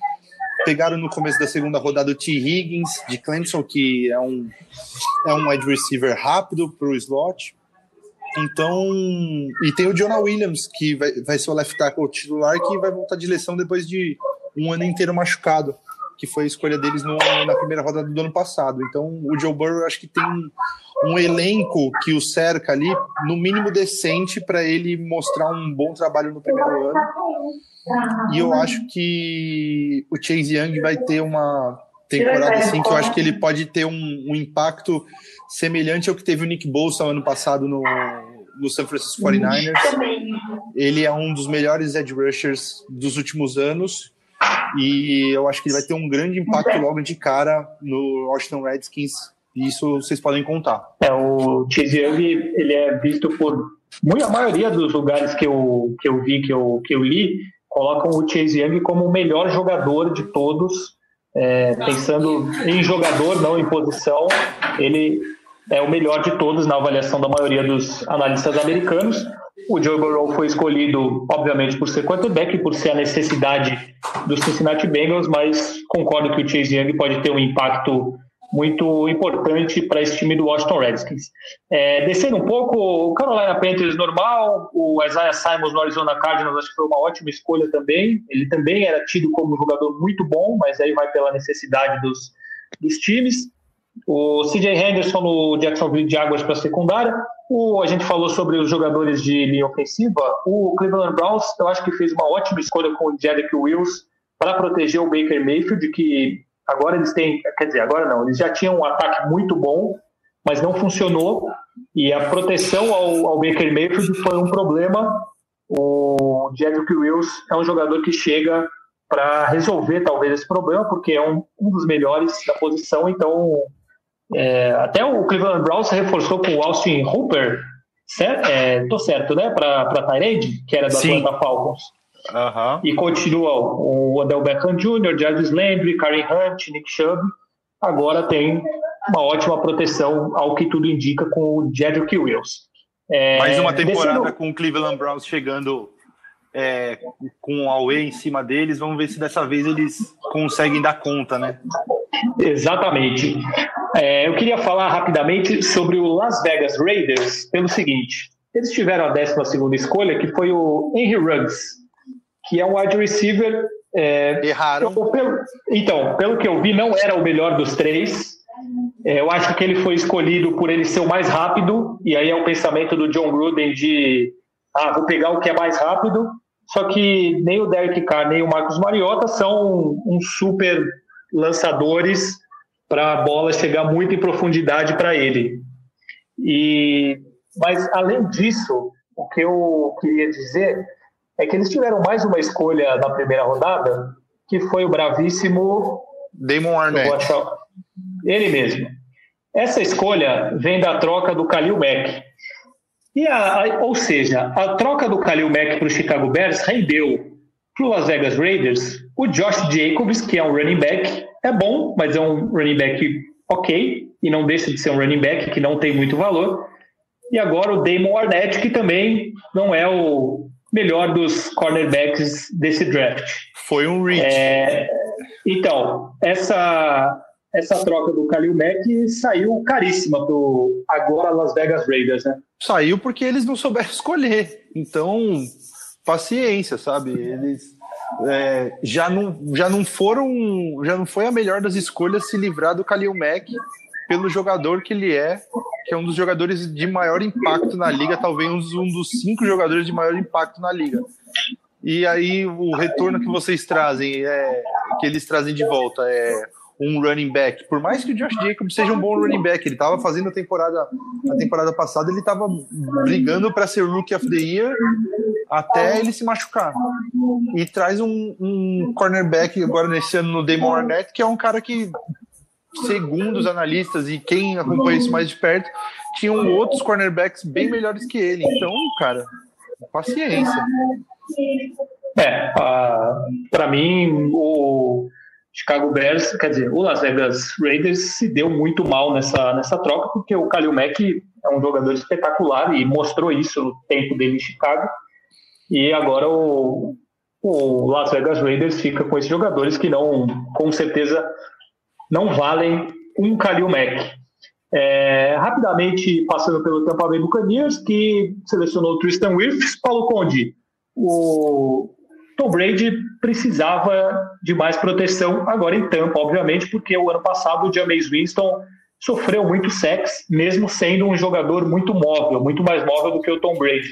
Pegaram no começo da segunda rodada o T. Higgins, de Clemson, que é um, é um wide receiver rápido para o slot. Então, e tem o Jonah Williams, que vai, vai ser o left tackle titular, que vai voltar de lesão depois de um ano inteiro machucado que foi a escolha deles no, na primeira rodada do ano passado. Então, o Joe Burrow acho que tem um elenco que o cerca ali, no mínimo decente, para ele mostrar um bom trabalho no primeiro ano. E eu acho que o Chase Young vai ter uma temporada assim que eu acho que ele pode ter um, um impacto semelhante ao que teve o Nick Bosa ano passado no, no San Francisco 49ers. Ele é um dos melhores edge rushers dos últimos anos e eu acho que ele vai ter um grande impacto logo de cara no Washington Redskins. E isso vocês podem contar. É, o Chase Young, ele é visto por a maioria dos lugares que eu, que eu vi, que eu, que eu li, colocam o Chase Young como o melhor jogador de todos. É, pensando em jogador, não em posição, ele é o melhor de todos na avaliação da maioria dos analistas americanos. O Joe Burrow foi escolhido, obviamente, por ser quarterback e por ser a necessidade dos Cincinnati Bengals, mas concordo que o Chase Young pode ter um impacto muito importante para esse time do Washington Redskins. É, descendo um pouco, o Carolina Panthers normal, o Isaiah Simons no Arizona Cardinals acho que foi uma ótima escolha também. Ele também era tido como um jogador muito bom, mas aí vai pela necessidade dos, dos times. O CJ Henderson no Jacksonville de Águas para secundária. O, a gente falou sobre os jogadores de linha ofensiva. O Cleveland Browns, eu acho que fez uma ótima escolha com o Jedrick Wills para proteger o Baker Mayfield, que agora eles têm, quer dizer, agora não, eles já tinham um ataque muito bom, mas não funcionou. E a proteção ao, ao Baker Mayfield foi um problema. O Jedrick Wills é um jogador que chega para resolver talvez esse problema, porque é um, um dos melhores da posição, então é, até o Cleveland Browns reforçou com o Austin Hooper, certo? É, tô certo, né? Para Tyrande, que era da Atlanta Falcons. Uhum. E continua o Odell Beckham Jr., Jarvis Landry, Karen Hunt, Nick Chubb. Agora tem uma ótima proteção, ao que tudo indica, com o Jedrick Wills. É, Mais uma temporada descendo... com o Cleveland Browns chegando é, com o Away em cima deles. Vamos ver se dessa vez eles conseguem dar conta, né? Exatamente. É, eu queria falar rapidamente sobre o Las Vegas Raiders pelo seguinte: eles tiveram a 12 escolha, que foi o Henry Ruggs, que é um wide receiver. É, Erraram. Pelo, então, pelo que eu vi, não era o melhor dos três. É, eu acho que ele foi escolhido por ele ser o mais rápido, e aí é o pensamento do John Gruden de ah, vou pegar o que é mais rápido. Só que nem o Derek Carr, nem o Marcos Mariota são um super lançadores para a bola chegar muito em profundidade para ele. E, mas, além disso, o que eu queria dizer é que eles tiveram mais uma escolha na primeira rodada, que foi o bravíssimo Damon Arnett. Ele mesmo. Essa escolha vem da troca do Khalil Mack. E a, ou seja, a troca do Khalil Mack para o Chicago Bears rendeu para o Las Vegas Raiders o Josh Jacobs, que é um running back, é bom, mas é um running back ok, e não deixa de ser um running back que não tem muito valor. E agora o Damon Arnett, que também não é o melhor dos cornerbacks desse draft. Foi um reach. É, então, essa, essa troca do Khalil Mack saiu caríssima pro agora Las Vegas Raiders, né? Saiu porque eles não souberam [laughs] escolher. Então, paciência, sabe? Eles é, já, não, já não foram. Já não foi a melhor das escolhas se livrar do Khalil Mack pelo jogador que ele é, que é um dos jogadores de maior impacto na liga, talvez um dos cinco jogadores de maior impacto na liga. E aí o retorno que vocês trazem, é, que eles trazem de volta é um running back. Por mais que o Josh Jacobs seja um bom running back, ele estava fazendo a temporada, a temporada passada, ele estava brigando para ser Rookie of the Year até ele se machucar. E traz um, um cornerback agora nesse ano no Damon Arnett, que é um cara que, segundo os analistas e quem acompanha isso mais de perto, tinham outros cornerbacks bem melhores que ele. Então, cara, paciência. É, uh, para mim, o Chicago Bears, quer dizer, o Las Vegas Raiders se deu muito mal nessa, nessa troca, porque o Khalil Mack é um jogador espetacular e mostrou isso no tempo dele em Chicago. E agora o, o Las Vegas Raiders fica com esses jogadores que não, com certeza, não valem um Khalil Mack. É, rapidamente, passando pelo Tampa Bay Buccaneers, que selecionou Tristan Wirfs, Paulo Conde. O Tom Brady precisava de mais proteção agora em Tampa, obviamente, porque o ano passado o Jameis Winston sofreu muito sexo, mesmo sendo um jogador muito móvel, muito mais móvel do que o Tom Brady.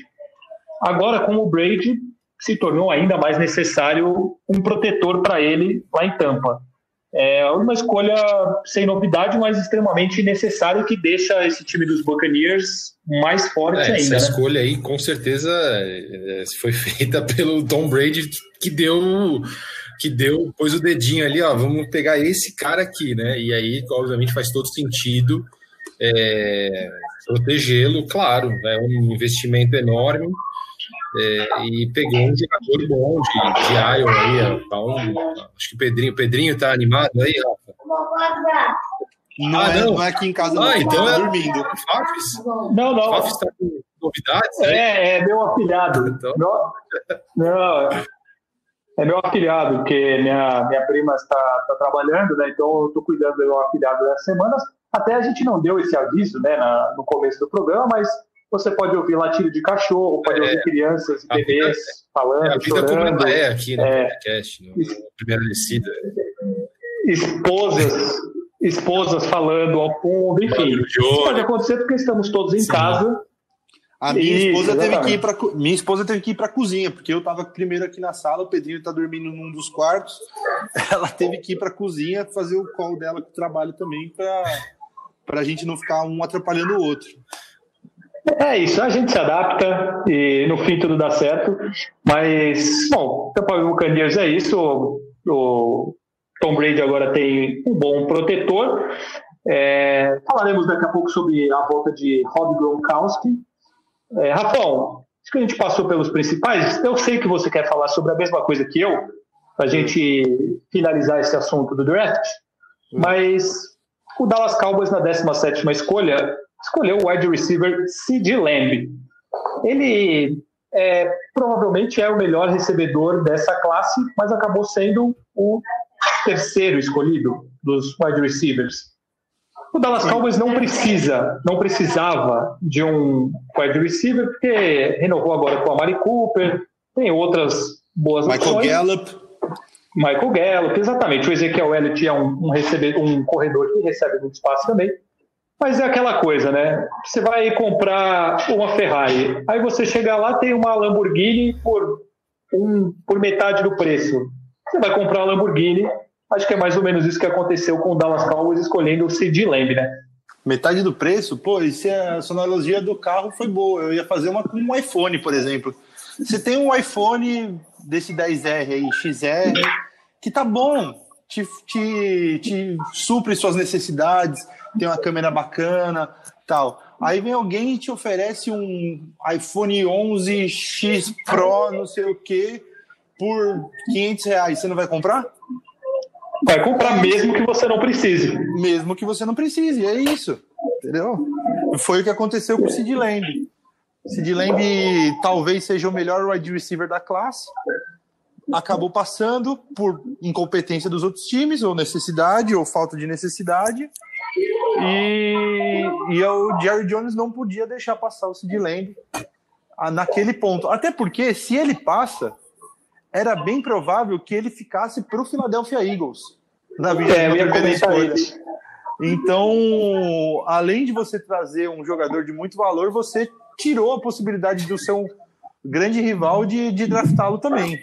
Agora, com o Brady, se tornou ainda mais necessário um protetor para ele lá em Tampa. É uma escolha sem novidade, mas extremamente necessária que deixa esse time dos Buccaneers mais forte é, ainda. Essa né? escolha aí, com certeza, é, foi [laughs] feita pelo Tom Brady, que deu que deu, pôs o dedinho ali, ó, vamos pegar esse cara aqui, né? E aí, obviamente, faz todo sentido é, protegê-lo, claro, é um investimento enorme é, e pegou um jogador bom de, de Iowa aí, então, acho que o Pedrinho, Pedrinho tá animado aí, Rafa? Não, ah, é, não. não é aqui em casa, ah, não. então tá é dormindo. Fafis? Não, não. Fafis está com novidades? É, é, é meu afilhado. Então... Não, não, é meu afilhado, porque minha, minha prima está, está trabalhando, né? Então eu estou cuidando do meu afilhado das semanas. Até a gente não deu esse aviso, né, na, no começo do programa, mas você pode ouvir latido de cachorro, pode é, ouvir crianças e bebês vida, falando, é a vida chorando. Como ela é aqui no é, podcast, no, no Primeira Descida. Esposas, esposas falando ao fundo, enfim. Isso pode acontecer porque estamos todos em Sim. casa. A minha Isso, esposa teve que ir para minha esposa teve que ir para a cozinha, porque eu estava primeiro aqui na sala, o Pedrinho está dormindo num dos quartos. [laughs] Ela teve que ir para a cozinha fazer o call dela com o trabalho também para para a gente não ficar um atrapalhando o outro. É isso, a gente se adapta e no fim tudo dá certo. Mas, bom, Tampa Bay Buccaneers é isso. O, Tom Brady agora tem um bom protetor. É, falaremos daqui a pouco sobre a volta de Rob Gronkowski. É, Rafão, acho que a gente passou pelos principais. Eu sei que você quer falar sobre a mesma coisa que eu, para a gente finalizar esse assunto do draft, mas o Dallas Cowboys na 17ª escolha escolheu o wide receiver C.D. Lamb. Ele é, provavelmente é o melhor recebedor dessa classe, mas acabou sendo o terceiro escolhido dos wide receivers. O Dallas Cowboys não precisa, não precisava de um wide receiver, porque renovou agora com a Mari Cooper, tem outras boas Michael opções. Gallup. Michael Gallup, exatamente. O Ezequiel Elliott é um, um, recebe, um corredor que recebe muito espaço também. Mas é aquela coisa, né? Você vai comprar uma Ferrari, aí você chega lá tem uma Lamborghini por, um, por metade do preço. Você vai comprar uma Lamborghini, acho que é mais ou menos isso que aconteceu com o Dallas Cowboys escolhendo o CD Lamb, né? Metade do preço? Pô, e se a analogia do carro foi boa. Eu ia fazer uma com um iPhone, por exemplo. Você tem um iPhone desse 10R aí, XR, que tá bom, te, te, te supre suas necessidades, tem uma câmera bacana, tal. Aí vem alguém e te oferece um iPhone 11 X Pro, não sei o que, por 500 reais. Você não vai comprar? Vai comprar mesmo que você não precise. Mesmo que você não precise, é isso. Entendeu? Foi o que aconteceu com o Sid Lamb. Sid Lamb talvez seja o melhor wide receiver da classe. Acabou passando por incompetência dos outros times, ou necessidade, ou falta de necessidade. E, e o Jerry Jones não podia deixar passar o Sid Lamb naquele ponto. Até porque, se ele passa, era bem provável que ele ficasse para o Philadelphia Eagles na é, primeira escolha. Então, além de você trazer um jogador de muito valor, você tirou a possibilidade do seu grande rival de, de draftá-lo também.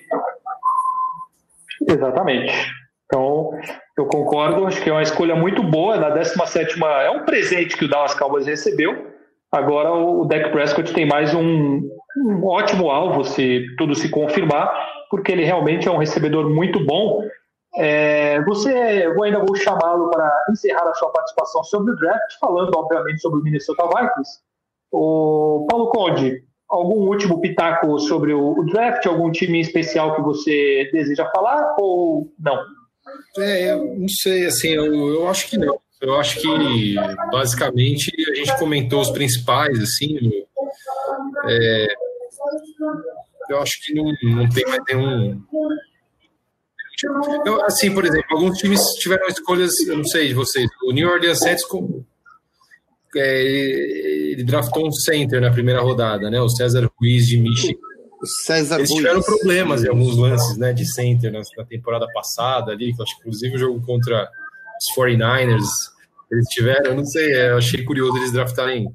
Exatamente. Então, eu concordo, acho que é uma escolha muito boa. Na 17 é um presente que o Dallas Cowboys recebeu. Agora o Dak Prescott tem mais um, um ótimo alvo, se tudo se confirmar, porque ele realmente é um recebedor muito bom. É, você, eu ainda vou chamá-lo para encerrar a sua participação sobre o draft, falando, obviamente, sobre o Minnesota Vikings. O Paulo Conde, algum último pitaco sobre o, o draft? Algum time especial que você deseja falar ou não? É, eu não sei, assim, eu, eu acho que não. Eu acho que basicamente a gente comentou os principais, assim. É, eu acho que não, não tem mais nenhum. Eu, assim, por exemplo, alguns times tiveram escolhas, eu não sei de vocês. O New Orleans Saints com, é, ele draftou um center na primeira rodada, né? O César Ruiz de Michigan. César Eles tiveram Ruiz. problemas em alguns lances, né, de center na, na temporada passada ali, que acho que inclusive o jogo contra os 49ers, eles tiveram, eu não sei, eu achei curioso eles draftarem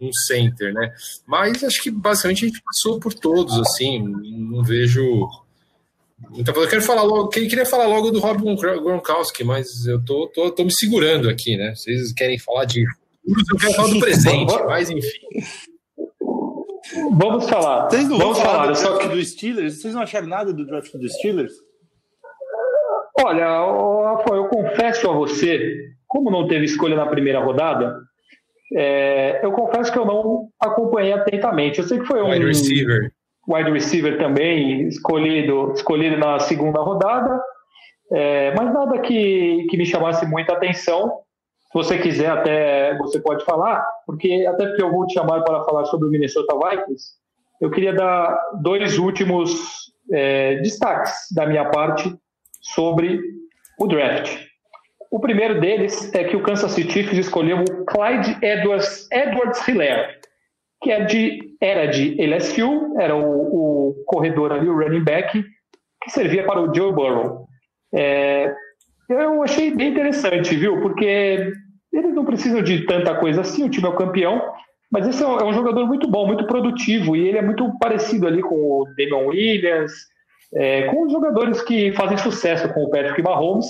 um center, né? Mas acho que basicamente a gente passou por todos, assim, não vejo. Então, eu quero falar logo, queria falar logo do Rob Gronkowski, mas eu tô, tô, tô me segurando aqui, né? Vocês querem falar de eu quero falar do presente, mas enfim. Vamos falar. Vocês não Vamos falar, falar do draft do Steelers? Vocês não acharam nada do draft do Steelers? Olha, Rafael, eu confesso a você, como não teve escolha na primeira rodada, é, eu confesso que eu não acompanhei atentamente. Eu sei que foi um wide receiver, wide receiver também escolhido, escolhido na segunda rodada, é, mas nada que, que me chamasse muita atenção. Se você quiser, até você pode falar, porque até porque eu vou te chamar para falar sobre o Minnesota Vikings. Eu queria dar dois últimos é, destaques da minha parte sobre o draft. O primeiro deles é que o Kansas City Chiefs escolheu o Clyde Edwards, Edwards Hilaire, que é de, era de LSU, era o, o, corredor ali, o running back, que servia para o Joe Burrow. É, eu achei bem interessante, viu? Porque eles não precisam de tanta coisa assim, o time é o campeão, mas esse é um, é um jogador muito bom, muito produtivo, e ele é muito parecido ali com o Damon Williams, é, com os jogadores que fazem sucesso com o Patrick Mahomes.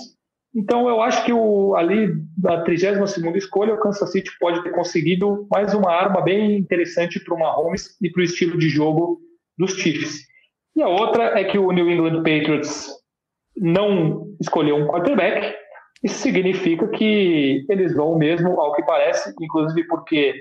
Então, eu acho que o, ali, na 32 escolha, o Kansas City pode ter conseguido mais uma arma bem interessante para o Mahomes e para o estilo de jogo dos Chiefs. E a outra é que o New England Patriots não escolheu um quarterback. Isso significa que eles vão mesmo, ao que parece, inclusive porque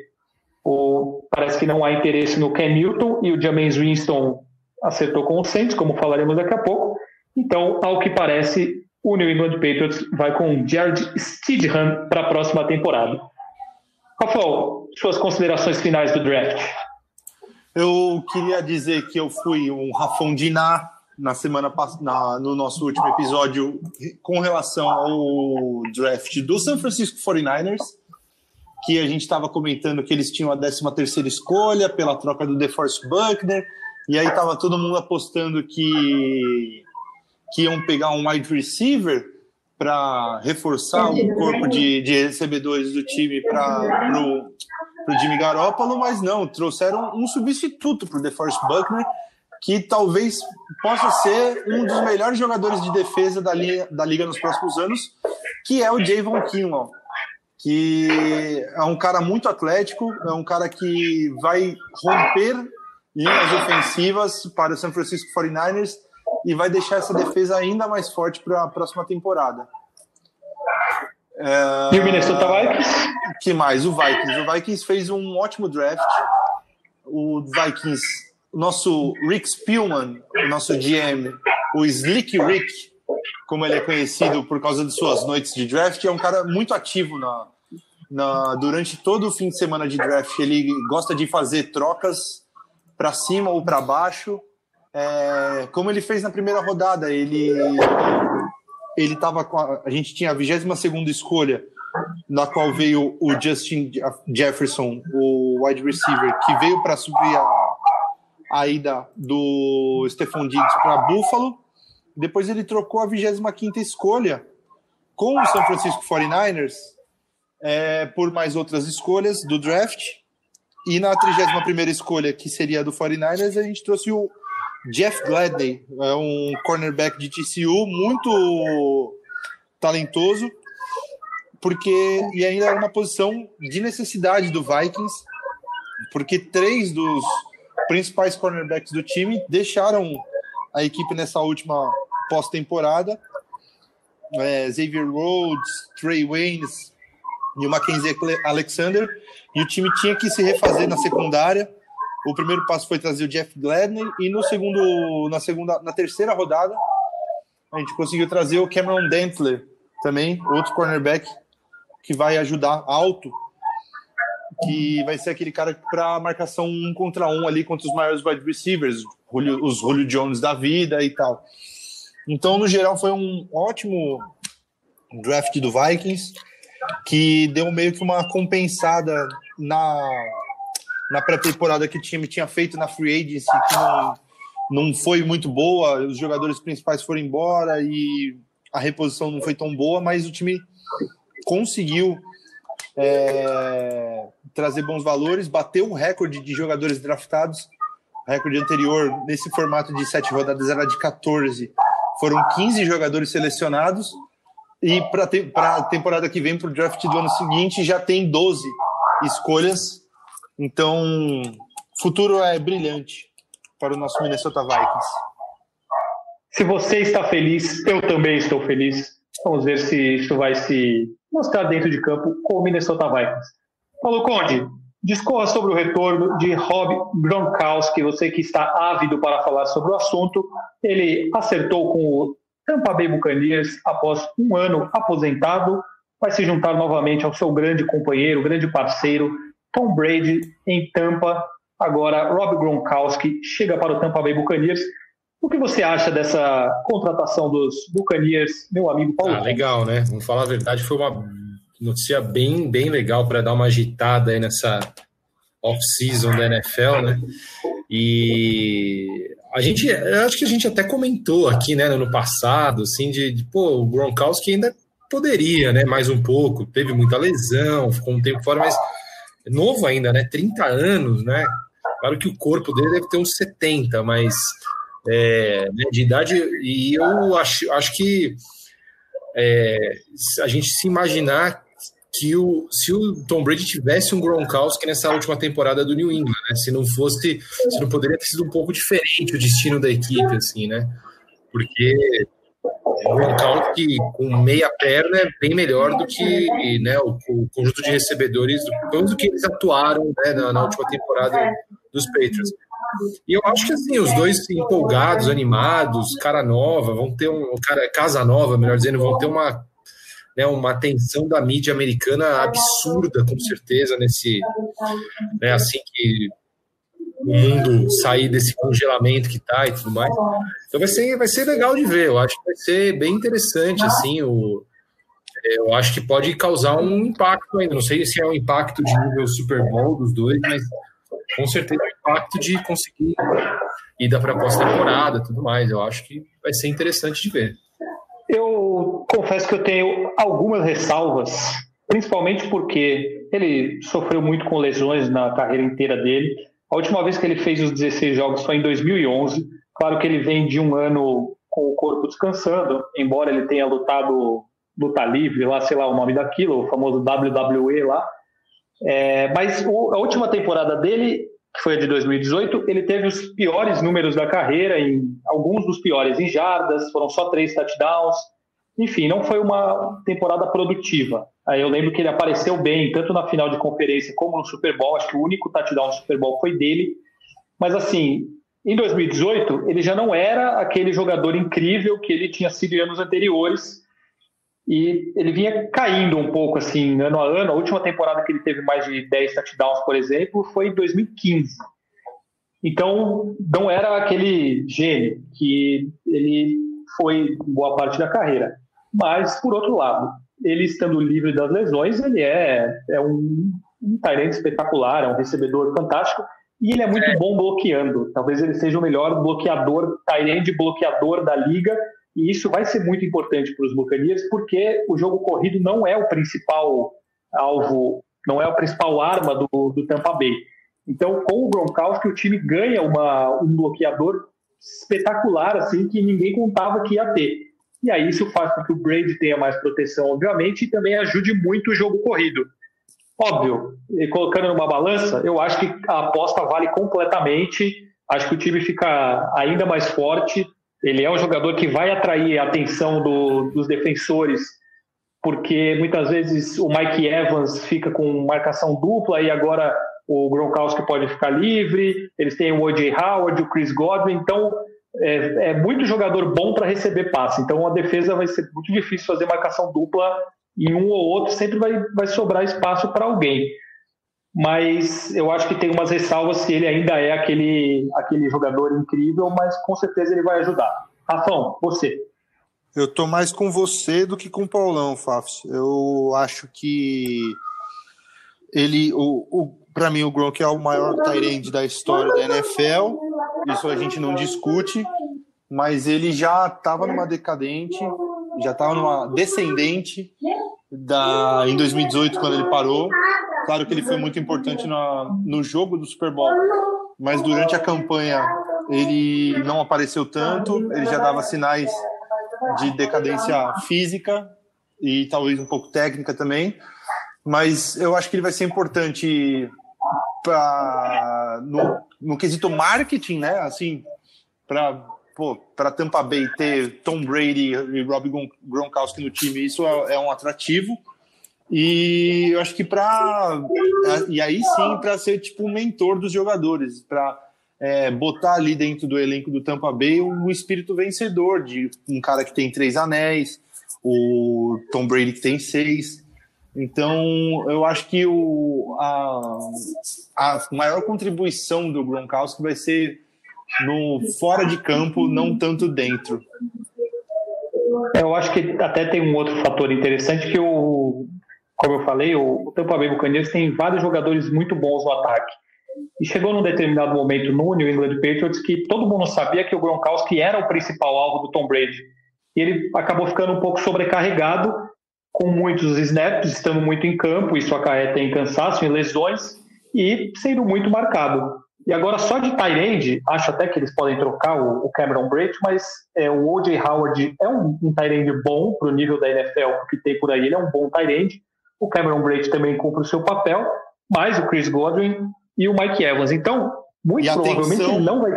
o, parece que não há interesse no Ken Newton e o James Winston acertou com o Saints, como falaremos daqui a pouco. Então, ao que parece, o New England Patriots vai com Jared Stidham para a próxima temporada. Rafael, suas considerações finais do draft. Eu queria dizer que eu fui um Rafão Diná na semana na, no nosso último episódio com relação ao draft do San Francisco 49ers, que a gente estava comentando que eles tinham a 13 terceira escolha pela troca do DeForest Buckner, e aí estava todo mundo apostando que que iam pegar um wide receiver para reforçar o corpo de, de recebedores do time para o Jimmy Garoppolo, mas não, trouxeram um substituto para o DeForest Buckner, que talvez possa ser um dos melhores jogadores de defesa da liga, da liga nos próximos anos, que é o Javon Kinlaw, que é um cara muito atlético, é um cara que vai romper linhas ofensivas para o San Francisco 49ers e vai deixar essa defesa ainda mais forte para a próxima temporada. É... E o Minnesota Vikings? que mais? O Vikings. O Vikings fez um ótimo draft. O Vikings, nosso Rick Spielman, o nosso GM, o Slick Rick, como ele é conhecido por causa de suas noites de draft, é um cara muito ativo na, na, durante todo o fim de semana de draft. Ele gosta de fazer trocas para cima ou para baixo, é, como ele fez na primeira rodada. Ele ele estava com a, a, gente tinha a 22 segunda escolha, na qual veio o Justin Jefferson, o wide receiver, que veio para subir a, a ida do Stephon Diggs para Buffalo. Depois ele trocou a 25 escolha com o San Francisco 49ers é, por mais outras escolhas do draft. E na 31 escolha, que seria do 49ers, a gente trouxe o Jeff Gladney, é um cornerback de TCU muito talentoso, porque e ainda era uma posição de necessidade do Vikings, porque três dos principais cornerbacks do time deixaram a equipe nessa última pós-temporada. É, Xavier Rhodes, Trey Waynes e o Mackenzie Alexander, e o time tinha que se refazer na secundária o primeiro passo foi trazer o Jeff Gladney e no segundo, na segunda, na terceira rodada, a gente conseguiu trazer o Cameron Dentler também, outro cornerback que vai ajudar alto, que vai ser aquele cara para marcação um contra um ali contra os maiores wide receivers, os Julio Jones da vida e tal. Então, no geral, foi um ótimo draft do Vikings que deu meio que uma compensada na na pré-temporada que o time tinha feito na free agency, que não, não foi muito boa, os jogadores principais foram embora e a reposição não foi tão boa, mas o time conseguiu é, trazer bons valores, bateu o recorde de jogadores draftados. O recorde anterior, nesse formato de sete rodadas, era de 14. Foram 15 jogadores selecionados. E para a temporada que vem, para o draft do ano seguinte, já tem 12 escolhas então, futuro é brilhante para o nosso Minnesota Vikings. Se você está feliz, eu também estou feliz. Vamos ver se isso vai se mostrar dentro de campo com o Minnesota Vikings. Paulo Conde, discorra sobre o retorno de Rob Gronkowski, você que está ávido para falar sobre o assunto. Ele acertou com o Tampa Bay Buccaneers após um ano aposentado, vai se juntar novamente ao seu grande companheiro, grande parceiro, Tom Brady em Tampa. Agora, Rob Gronkowski chega para o Tampa Bay Buccaneers. O que você acha dessa contratação dos Buccaneers, meu amigo Paulo? Ah, legal, né? Vamos falar a verdade, foi uma notícia bem, bem legal para dar uma agitada aí nessa off-season da NFL, né? E a gente, eu acho que a gente até comentou aqui, né, no ano passado, assim, de, de pô, o Gronkowski ainda poderia, né, mais um pouco, teve muita lesão, ficou um tempo fora, mas novo ainda, né? 30 anos, né? Claro que o corpo dele deve ter uns 70, mas é, né, de idade. E eu acho, acho que é, a gente se imaginar que o, se o Tom Brady tivesse um Gronkowski nessa última temporada do New England, né? Se não fosse, se não poderia ter sido um pouco diferente o destino da equipe, assim, né? Porque o Gronkowski com meia perna é bem melhor do que né, o, o conjunto de recebedores, do, do que eles atuaram né, na, na, última temporada dos Patriots. E eu acho que assim, os dois empolgados, animados, cara nova, vão ter um cara casa nova, melhor dizendo, vão ter uma né, uma atenção da mídia americana absurda, com certeza, nesse né, assim que o mundo sair desse congelamento que tá e tudo mais. Então vai ser, vai ser legal de ver. Eu acho que vai ser bem interessante, assim, o, eu acho que pode causar um impacto ainda. Não sei se é um impacto de nível Super Bowl dos dois, mas com certeza um impacto de conseguir ir da proposta temporada tudo mais. Eu acho que vai ser interessante de ver. Eu confesso que eu tenho algumas ressalvas, principalmente porque ele sofreu muito com lesões na carreira inteira dele. A última vez que ele fez os 16 jogos foi em 2011. Claro que ele vem de um ano com o corpo descansando, embora ele tenha lutado luta livre, lá, sei lá o nome daquilo, o famoso WWE lá. É, mas o, a última temporada dele que foi a de 2018, ele teve os piores números da carreira, em alguns dos piores em jardas, foram só três touchdowns. Enfim, não foi uma temporada produtiva. Aí eu lembro que ele apareceu bem, tanto na final de conferência como no Super Bowl. Acho que o único touchdown no Super Bowl foi dele. Mas assim, em 2018, ele já não era aquele jogador incrível que ele tinha sido em anos anteriores. E ele vinha caindo um pouco, assim, ano a ano. A última temporada que ele teve mais de 10 touchdowns, por exemplo, foi em 2015. Então, não era aquele gênio que ele foi boa parte da carreira. Mas, por outro lado, ele estando livre das lesões, ele é, é um, um espetacular, é um recebedor fantástico e ele é muito bom bloqueando. Talvez ele seja o melhor bloqueador, Tyrande bloqueador da liga, e isso vai ser muito importante para os Buccaneers, porque o jogo corrido não é o principal alvo, não é a principal arma do, do Tampa Bay. Então, com o Gronkowski, o time ganha uma, um bloqueador espetacular, assim, que ninguém contava que ia ter. E aí isso faz com que o Brady tenha mais proteção, obviamente, e também ajude muito o jogo corrido. Óbvio, colocando numa balança, eu acho que a aposta vale completamente. Acho que o time fica ainda mais forte. Ele é um jogador que vai atrair a atenção do, dos defensores, porque muitas vezes o Mike Evans fica com marcação dupla e agora o Gronkowski pode ficar livre. Eles têm o O.J. Howard, o Chris Godwin. Então, é, é muito jogador bom para receber passe. Então, a defesa vai ser muito difícil fazer marcação dupla e um ou outro sempre vai, vai sobrar espaço para alguém. Mas eu acho que tem umas ressalvas se ele ainda é aquele, aquele jogador incrível, mas com certeza ele vai ajudar. Rafão, você. Eu tô mais com você do que com o Paulão, Fafs. Eu acho que ele, o, o para mim, o Gronk é o maior Tyrande da história da NFL. Isso a gente não discute, mas ele já estava numa decadente, já estava numa descendente da, em 2018, quando ele parou. Claro que ele foi muito importante na, no jogo do Super Bowl, mas durante a campanha ele não apareceu tanto, ele já dava sinais de decadência física e talvez um pouco técnica também. Mas eu acho que ele vai ser importante pra, no, no quesito marketing, né? Assim, para para Tampa Bay ter Tom Brady e Rob Gronkowski no time, isso é, é um atrativo. E eu acho que para e aí sim para ser tipo o mentor dos jogadores, para é, botar ali dentro do elenco do Tampa Bay o espírito vencedor de um cara que tem três anéis, o Tom Brady que tem seis. Então, eu acho que o, a, a maior contribuição do Gronkowski vai ser no fora de campo, não tanto dentro. Eu acho que até tem um outro fator interessante que o, como eu falei, o, Tampa Bay Buccaneers tem vários jogadores muito bons no ataque. E chegou num determinado momento no New England Patriots que todo mundo sabia que o Gronkowski era o principal alvo do Tom Brady. E ele acabou ficando um pouco sobrecarregado com muitos snaps, estando muito em campo, isso acarreta em cansaço, em lesões, e sendo muito marcado. E agora só de Tyrande, acho até que eles podem trocar o, Cameron Braid, mas é, o O.J. Howard é um, um bom para o nível da NFL que tem por aí, ele é um bom Tyrande. O Cameron Braid também cumpre o seu papel, mais o Chris Godwin e o Mike Evans. Então, muito e provavelmente atenção, ele não vai.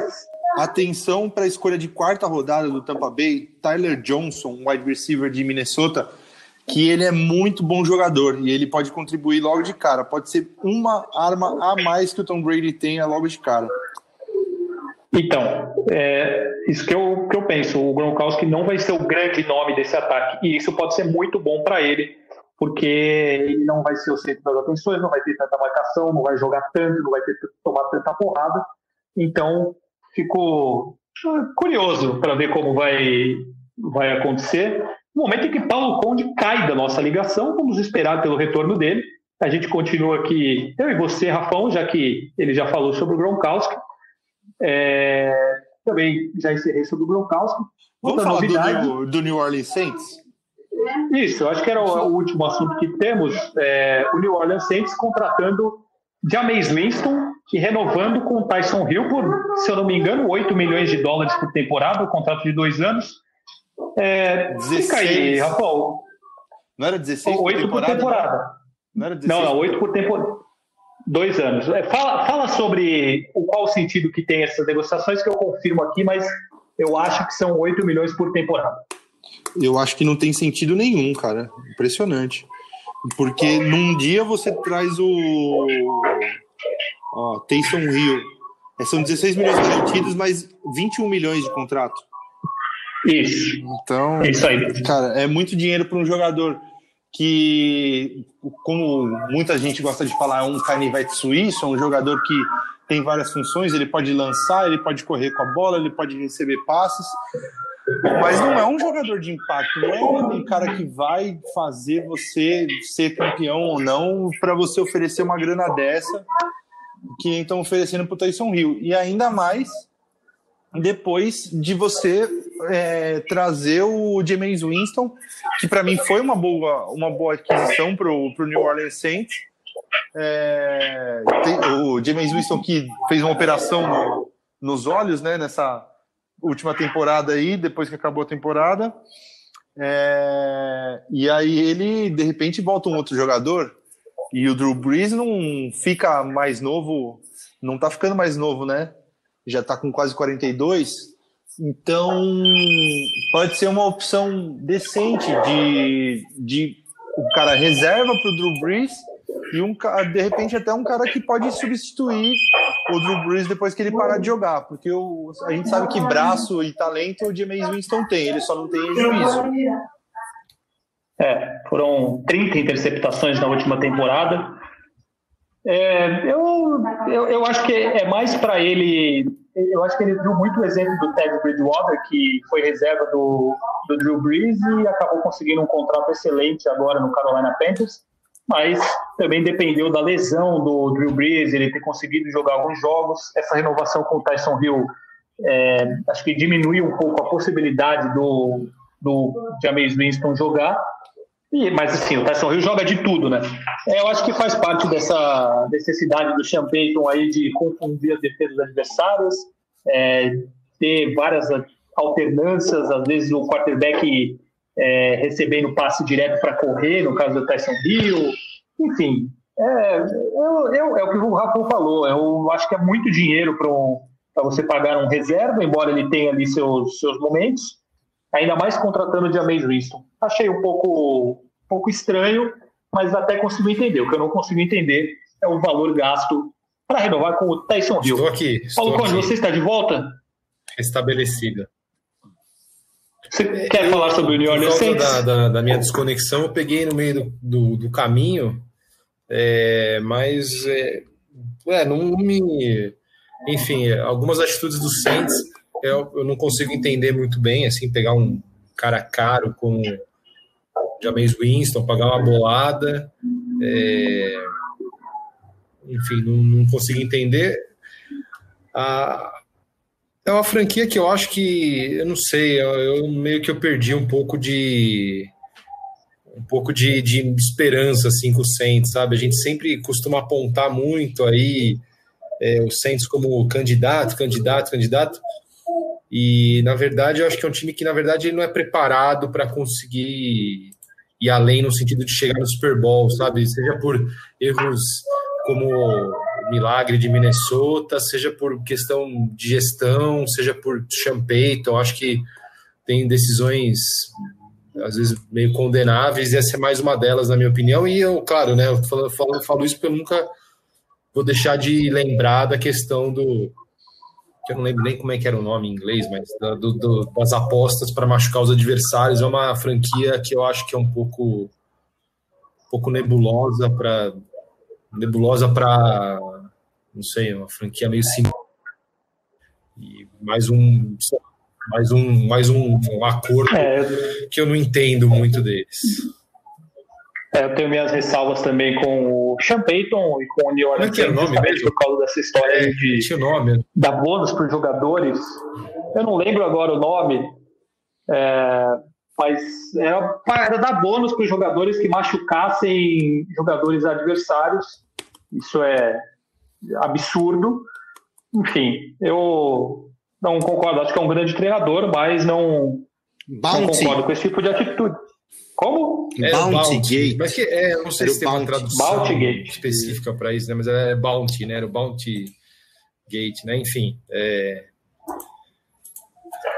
Atenção para a escolha de quarta rodada do Tampa Bay, Tyler Johnson, wide receiver de Minnesota que ele é muito bom jogador e ele pode contribuir logo de cara. Pode ser uma arma a mais que o Tom Brady tenha logo de cara. Então, é isso que eu, que eu penso. O Gronkowski não vai ser o grande nome desse ataque e isso pode ser muito bom para ele, porque ele não vai ser o centro das atenções, não vai ter tanta marcação, não vai jogar tanto, não vai ter tomar tanta porrada. Então, fico curioso para ver como vai, vai acontecer. No momento em que Paulo Conde cai da nossa ligação, vamos esperar pelo retorno dele. A gente continua aqui, eu e você, Rafão, já que ele já falou sobre o Gronkowski. É, também já encerrei sobre o Gronkowski. Vamos falar. Do, do, New Orleans Saints? Isso, acho que era o, último assunto que temos. É, o New Orleans Saints contratando Jameis Winston, que renovando com o Tyson Hill por, se eu não me engano, 8 milhões de dólares por temporada, o contrato de dois anos. É, 16. Fica aí, Rafael. Não era 16 por temporada? Por temporada. Não, era 16 não, não 8 por temporada. Dois anos. É, fala, fala sobre o qual sentido que tem essas negociações, que eu confirmo aqui, mas eu acho que são 8 milhões por temporada. Eu acho que não tem sentido nenhum, cara. Impressionante. Porque num dia você traz o. Ó, Taysom Hill. É, são 16 milhões garantidos, mas 21 milhões de contrato. Isso. Então, isso aí. cara, é muito dinheiro para um jogador que, como muita gente gosta de falar, é um canivete suíço, é um jogador que tem várias funções, ele pode lançar, ele pode correr com a bola, ele pode receber passes, mas não é um jogador de impacto, não é um cara que vai fazer você ser campeão ou não para você oferecer uma grana dessa que estão oferecendo para o Tyson Hill. E ainda mais depois de você é, trazer o James Winston, que para mim foi uma boa, uma boa aquisição para o New Orleans Saints. É, tem, o James Winston que fez uma operação no, nos olhos né, nessa última temporada aí, depois que acabou a temporada. É, e aí ele, de repente, volta um outro jogador e o Drew Brees não fica mais novo, não tá ficando mais novo, né? Já tá com quase 42. Então, pode ser uma opção decente de, de o cara reserva para o Drew Brees e um, de repente até um cara que pode substituir o Drew Brees depois que ele parar de jogar, porque o, a gente sabe que braço e talento o James Winston tem, ele só não tem juízo. É, foram 30 interceptações na última temporada. É, eu, eu, eu acho que é mais para ele. Eu acho que ele viu muito o exemplo do Ted Bridgewater, que foi reserva do, do Drew Brees e acabou conseguindo um contrato excelente agora no Carolina Panthers. Mas também dependeu da lesão do Drew Brees, ele ter conseguido jogar alguns jogos. Essa renovação com o Tyson Hill é, acho que diminuiu um pouco a possibilidade do, do James Winston jogar. E, mas assim, o Tyson Hill joga de tudo, né? É, eu acho que faz parte dessa necessidade do Payton aí de confundir as defesas adversárias, é, ter várias alternâncias, às vezes o quarterback é, recebendo passe direto para correr, no caso do Tyson Hill, enfim. É, eu, eu, é o que o Rafa falou, eu acho que é muito dinheiro para um, você pagar um reserva, embora ele tenha ali seus, seus momentos, ainda mais contratando o James Winston. Achei um pouco, um pouco estranho, mas até consigo entender. O que eu não consigo entender é o valor gasto para renovar com o Tyson Hill. Estou aqui. Estou Paulo Conde, você está de volta? Estabelecida. Você quer falar sobre o New Orleans Saints? Da, da, da, minha desconexão, eu peguei no meio do, do, do caminho, é, mas é, é, não me... Enfim, algumas atitudes do Saints eu, eu não consigo entender muito bem, assim, pegar um cara caro como James Winston, pagar uma bolada, é, enfim, não, não, consigo entender. A, é uma franquia que eu acho que, eu não sei, eu, eu meio que eu perdi um pouco de um pouco de, de esperança assim com o Saints, sabe? A gente sempre costuma apontar muito aí é, o Saints como candidato, candidato, candidato. E, na verdade, eu acho que é um time que, na verdade, ele não é preparado para conseguir ir além no sentido de chegar no Super Bowl, sabe? Seja por erros como milagre de Minnesota, seja por questão de gestão, seja por Sean Payton, acho que tem decisões às vezes meio condenáveis, e essa é mais uma delas, na minha opinião. E eu, claro, né, eu falo, falo, falo isso porque eu nunca vou deixar de lembrar da questão do que eu não lembro nem como é que era o nome em inglês, mas da, do, do, das apostas para machucar os adversários. É uma franquia que eu acho que é um pouco, um pouco nebulosa para nebulosa para não sei, uma franquia meio simples. E mais um mais um mais um, um acordo é. que eu não entendo muito deles. É, eu tenho minhas ressalvas também com o Sean Payton e com o New Orleans é, é o nome mesmo? por causa dessa história é, de nome. dar bônus para os jogadores. Eu não lembro agora o nome, é, mas era, era dar bônus para os jogadores que machucassem jogadores adversários. Isso é absurdo. Enfim, eu não concordo. Acho que é um grande treinador, mas não, não concordo com esse tipo de atitude. Como? É, Bounty, Gate. Mas que, é, não sei Era se tem uma tradução específica para isso, né? Mas é Bounty, né? Era o Bounty Gate, né? Enfim. É...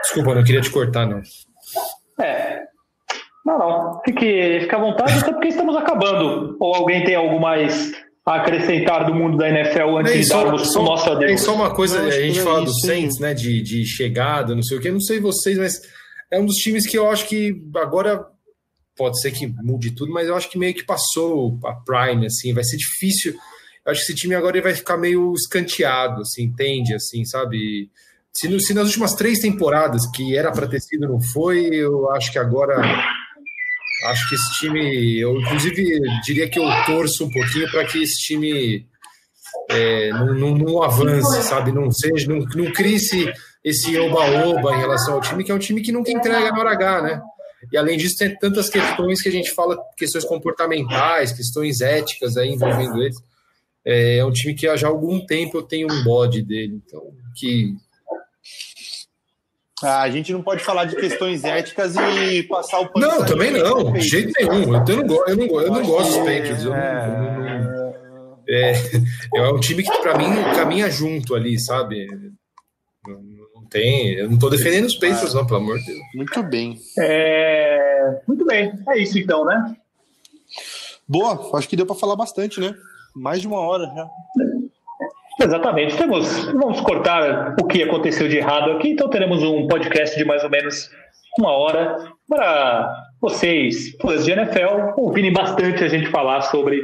Desculpa, não queria te cortar, não. É. Não, não. Fique, fique à vontade, até porque estamos acabando. Ou alguém tem algo mais a acrescentar do mundo da NFL antes de darmos nosso adeus? Tem só uma coisa, a gente fala do Saints, né? De, de chegada, não sei o que. Não sei vocês, mas é um dos times que eu acho que agora pode ser que mude tudo, mas eu acho que meio que passou a prime, assim, vai ser difícil. Eu acho que esse time agora vai ficar meio escanteado, assim, entende, assim, sabe? Se, no, se nas últimas três temporadas que era para ter sido não foi, eu acho que agora acho que esse time, eu inclusive diria que eu torço um pouquinho para que esse time é, não, não, não, avance, sabe? Não seja, não, não crie esse oba-oba em relação ao time, que é um time que nunca entrega na hora H, né? E além disso, tem tantas questões que a gente fala, questões comportamentais, questões éticas aí envolvendo eles. É, é um time que já há algum tempo eu tenho um bode dele, então que a gente não pode falar de questões éticas e passar o pano. Não, também não, de jeito nenhum. Eu não, eu não, eu não gosto dos Patriots. É, é, é um time que, para mim, caminha junto ali, sabe? tem. Eu não estou defendendo os Pacers, não, pelo amor de Deus. Muito bem. É... Muito bem. É isso então, né? Boa, acho que deu para falar bastante, né? Mais de uma hora já. Exatamente. Temos, vamos cortar o que aconteceu de errado aqui, então teremos um podcast de mais ou menos uma hora para vocês, fãs de NFL, ouvirem bastante a gente falar sobre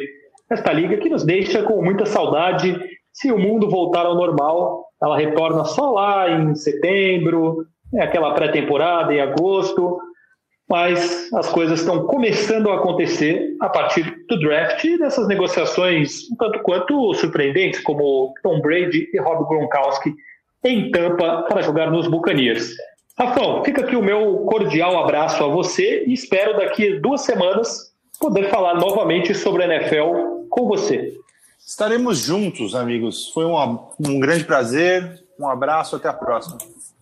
esta liga que nos deixa com muita saudade. Se o mundo voltar ao normal, ela retorna só lá em setembro, é aquela pré-temporada em agosto, mas as coisas estão começando a acontecer a partir do draft e dessas negociações um tanto quanto surpreendentes, como Tom Brady e Rob Gronkowski em Tampa para jogar nos Buccaneers. Rafão, fica aqui o meu cordial abraço a você e espero daqui a duas semanas poder falar novamente sobre a NFL com você. Estaremos juntos, amigos. Foi um, um grande prazer. Um abraço, até a próxima.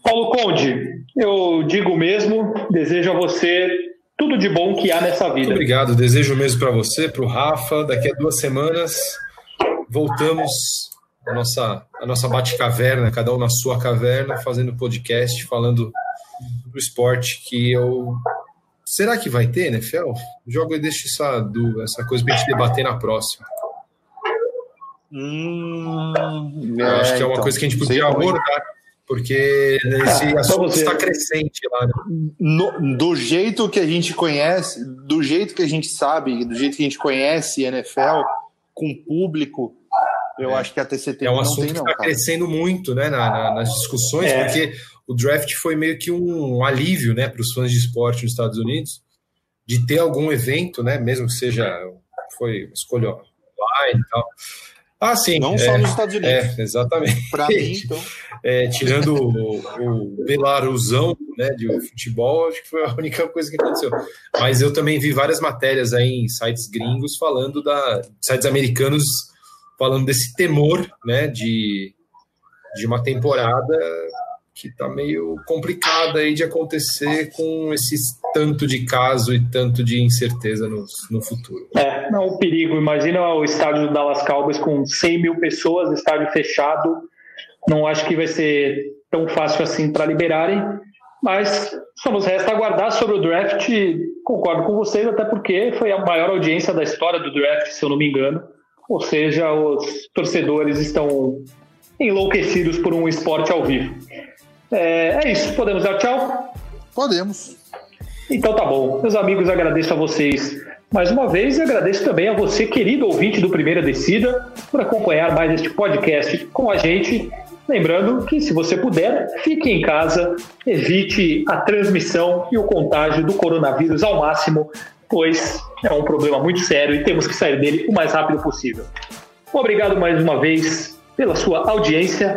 Paulo Conde, eu digo mesmo, desejo a você tudo de bom que há nessa vida. Muito obrigado, desejo mesmo para você, para o Rafa. Daqui a duas semanas voltamos a nossa, a nossa bate-caverna, cada um na sua caverna, fazendo podcast, falando do esporte que eu. Será que vai ter, né, Fel? Jogo e deixo essa, essa coisa para a gente debater na próxima. Hum, é, acho que é uma então, coisa que a gente podia abordar, porque esse ah, assunto está crescente lá. Né? No, do jeito que a gente conhece, do jeito que a gente sabe, do jeito que a gente conhece NFL, com público, eu é. acho que até setembro é um assunto não que está crescendo muito né, na, na, nas discussões, é. porque o draft foi meio que um alívio né, para os fãs de esporte nos Estados Unidos de ter algum evento, né, mesmo que seja foi escolha online e tal, ah, sim. Não é, só nos Estados Unidos. É, exatamente. Para mim, então. É, tirando o, o Belarusão né, de futebol, acho que foi a única coisa que aconteceu. Mas eu também vi várias matérias aí em sites gringos falando da. sites americanos falando desse temor né, de, de uma temporada que está meio complicada aí de acontecer com esse tanto de caso e tanto de incerteza no, no futuro. É, não, o perigo. Imagina o estádio do Dallas Cowboys com 100 mil pessoas, estádio fechado. Não acho que vai ser tão fácil assim para liberarem, mas só nos resta aguardar sobre o draft. Concordo com vocês, até porque foi a maior audiência da história do draft, se eu não me engano. Ou seja, os torcedores estão enlouquecidos por um esporte ao vivo. É, é isso. Podemos dar tchau? Podemos. Então tá bom. Meus amigos, agradeço a vocês mais uma vez e agradeço também a você, querido ouvinte do Primeira Descida, por acompanhar mais este podcast com a gente. Lembrando que, se você puder, fique em casa, evite a transmissão e o contágio do coronavírus ao máximo, pois é um problema muito sério e temos que sair dele o mais rápido possível. Obrigado mais uma vez pela sua audiência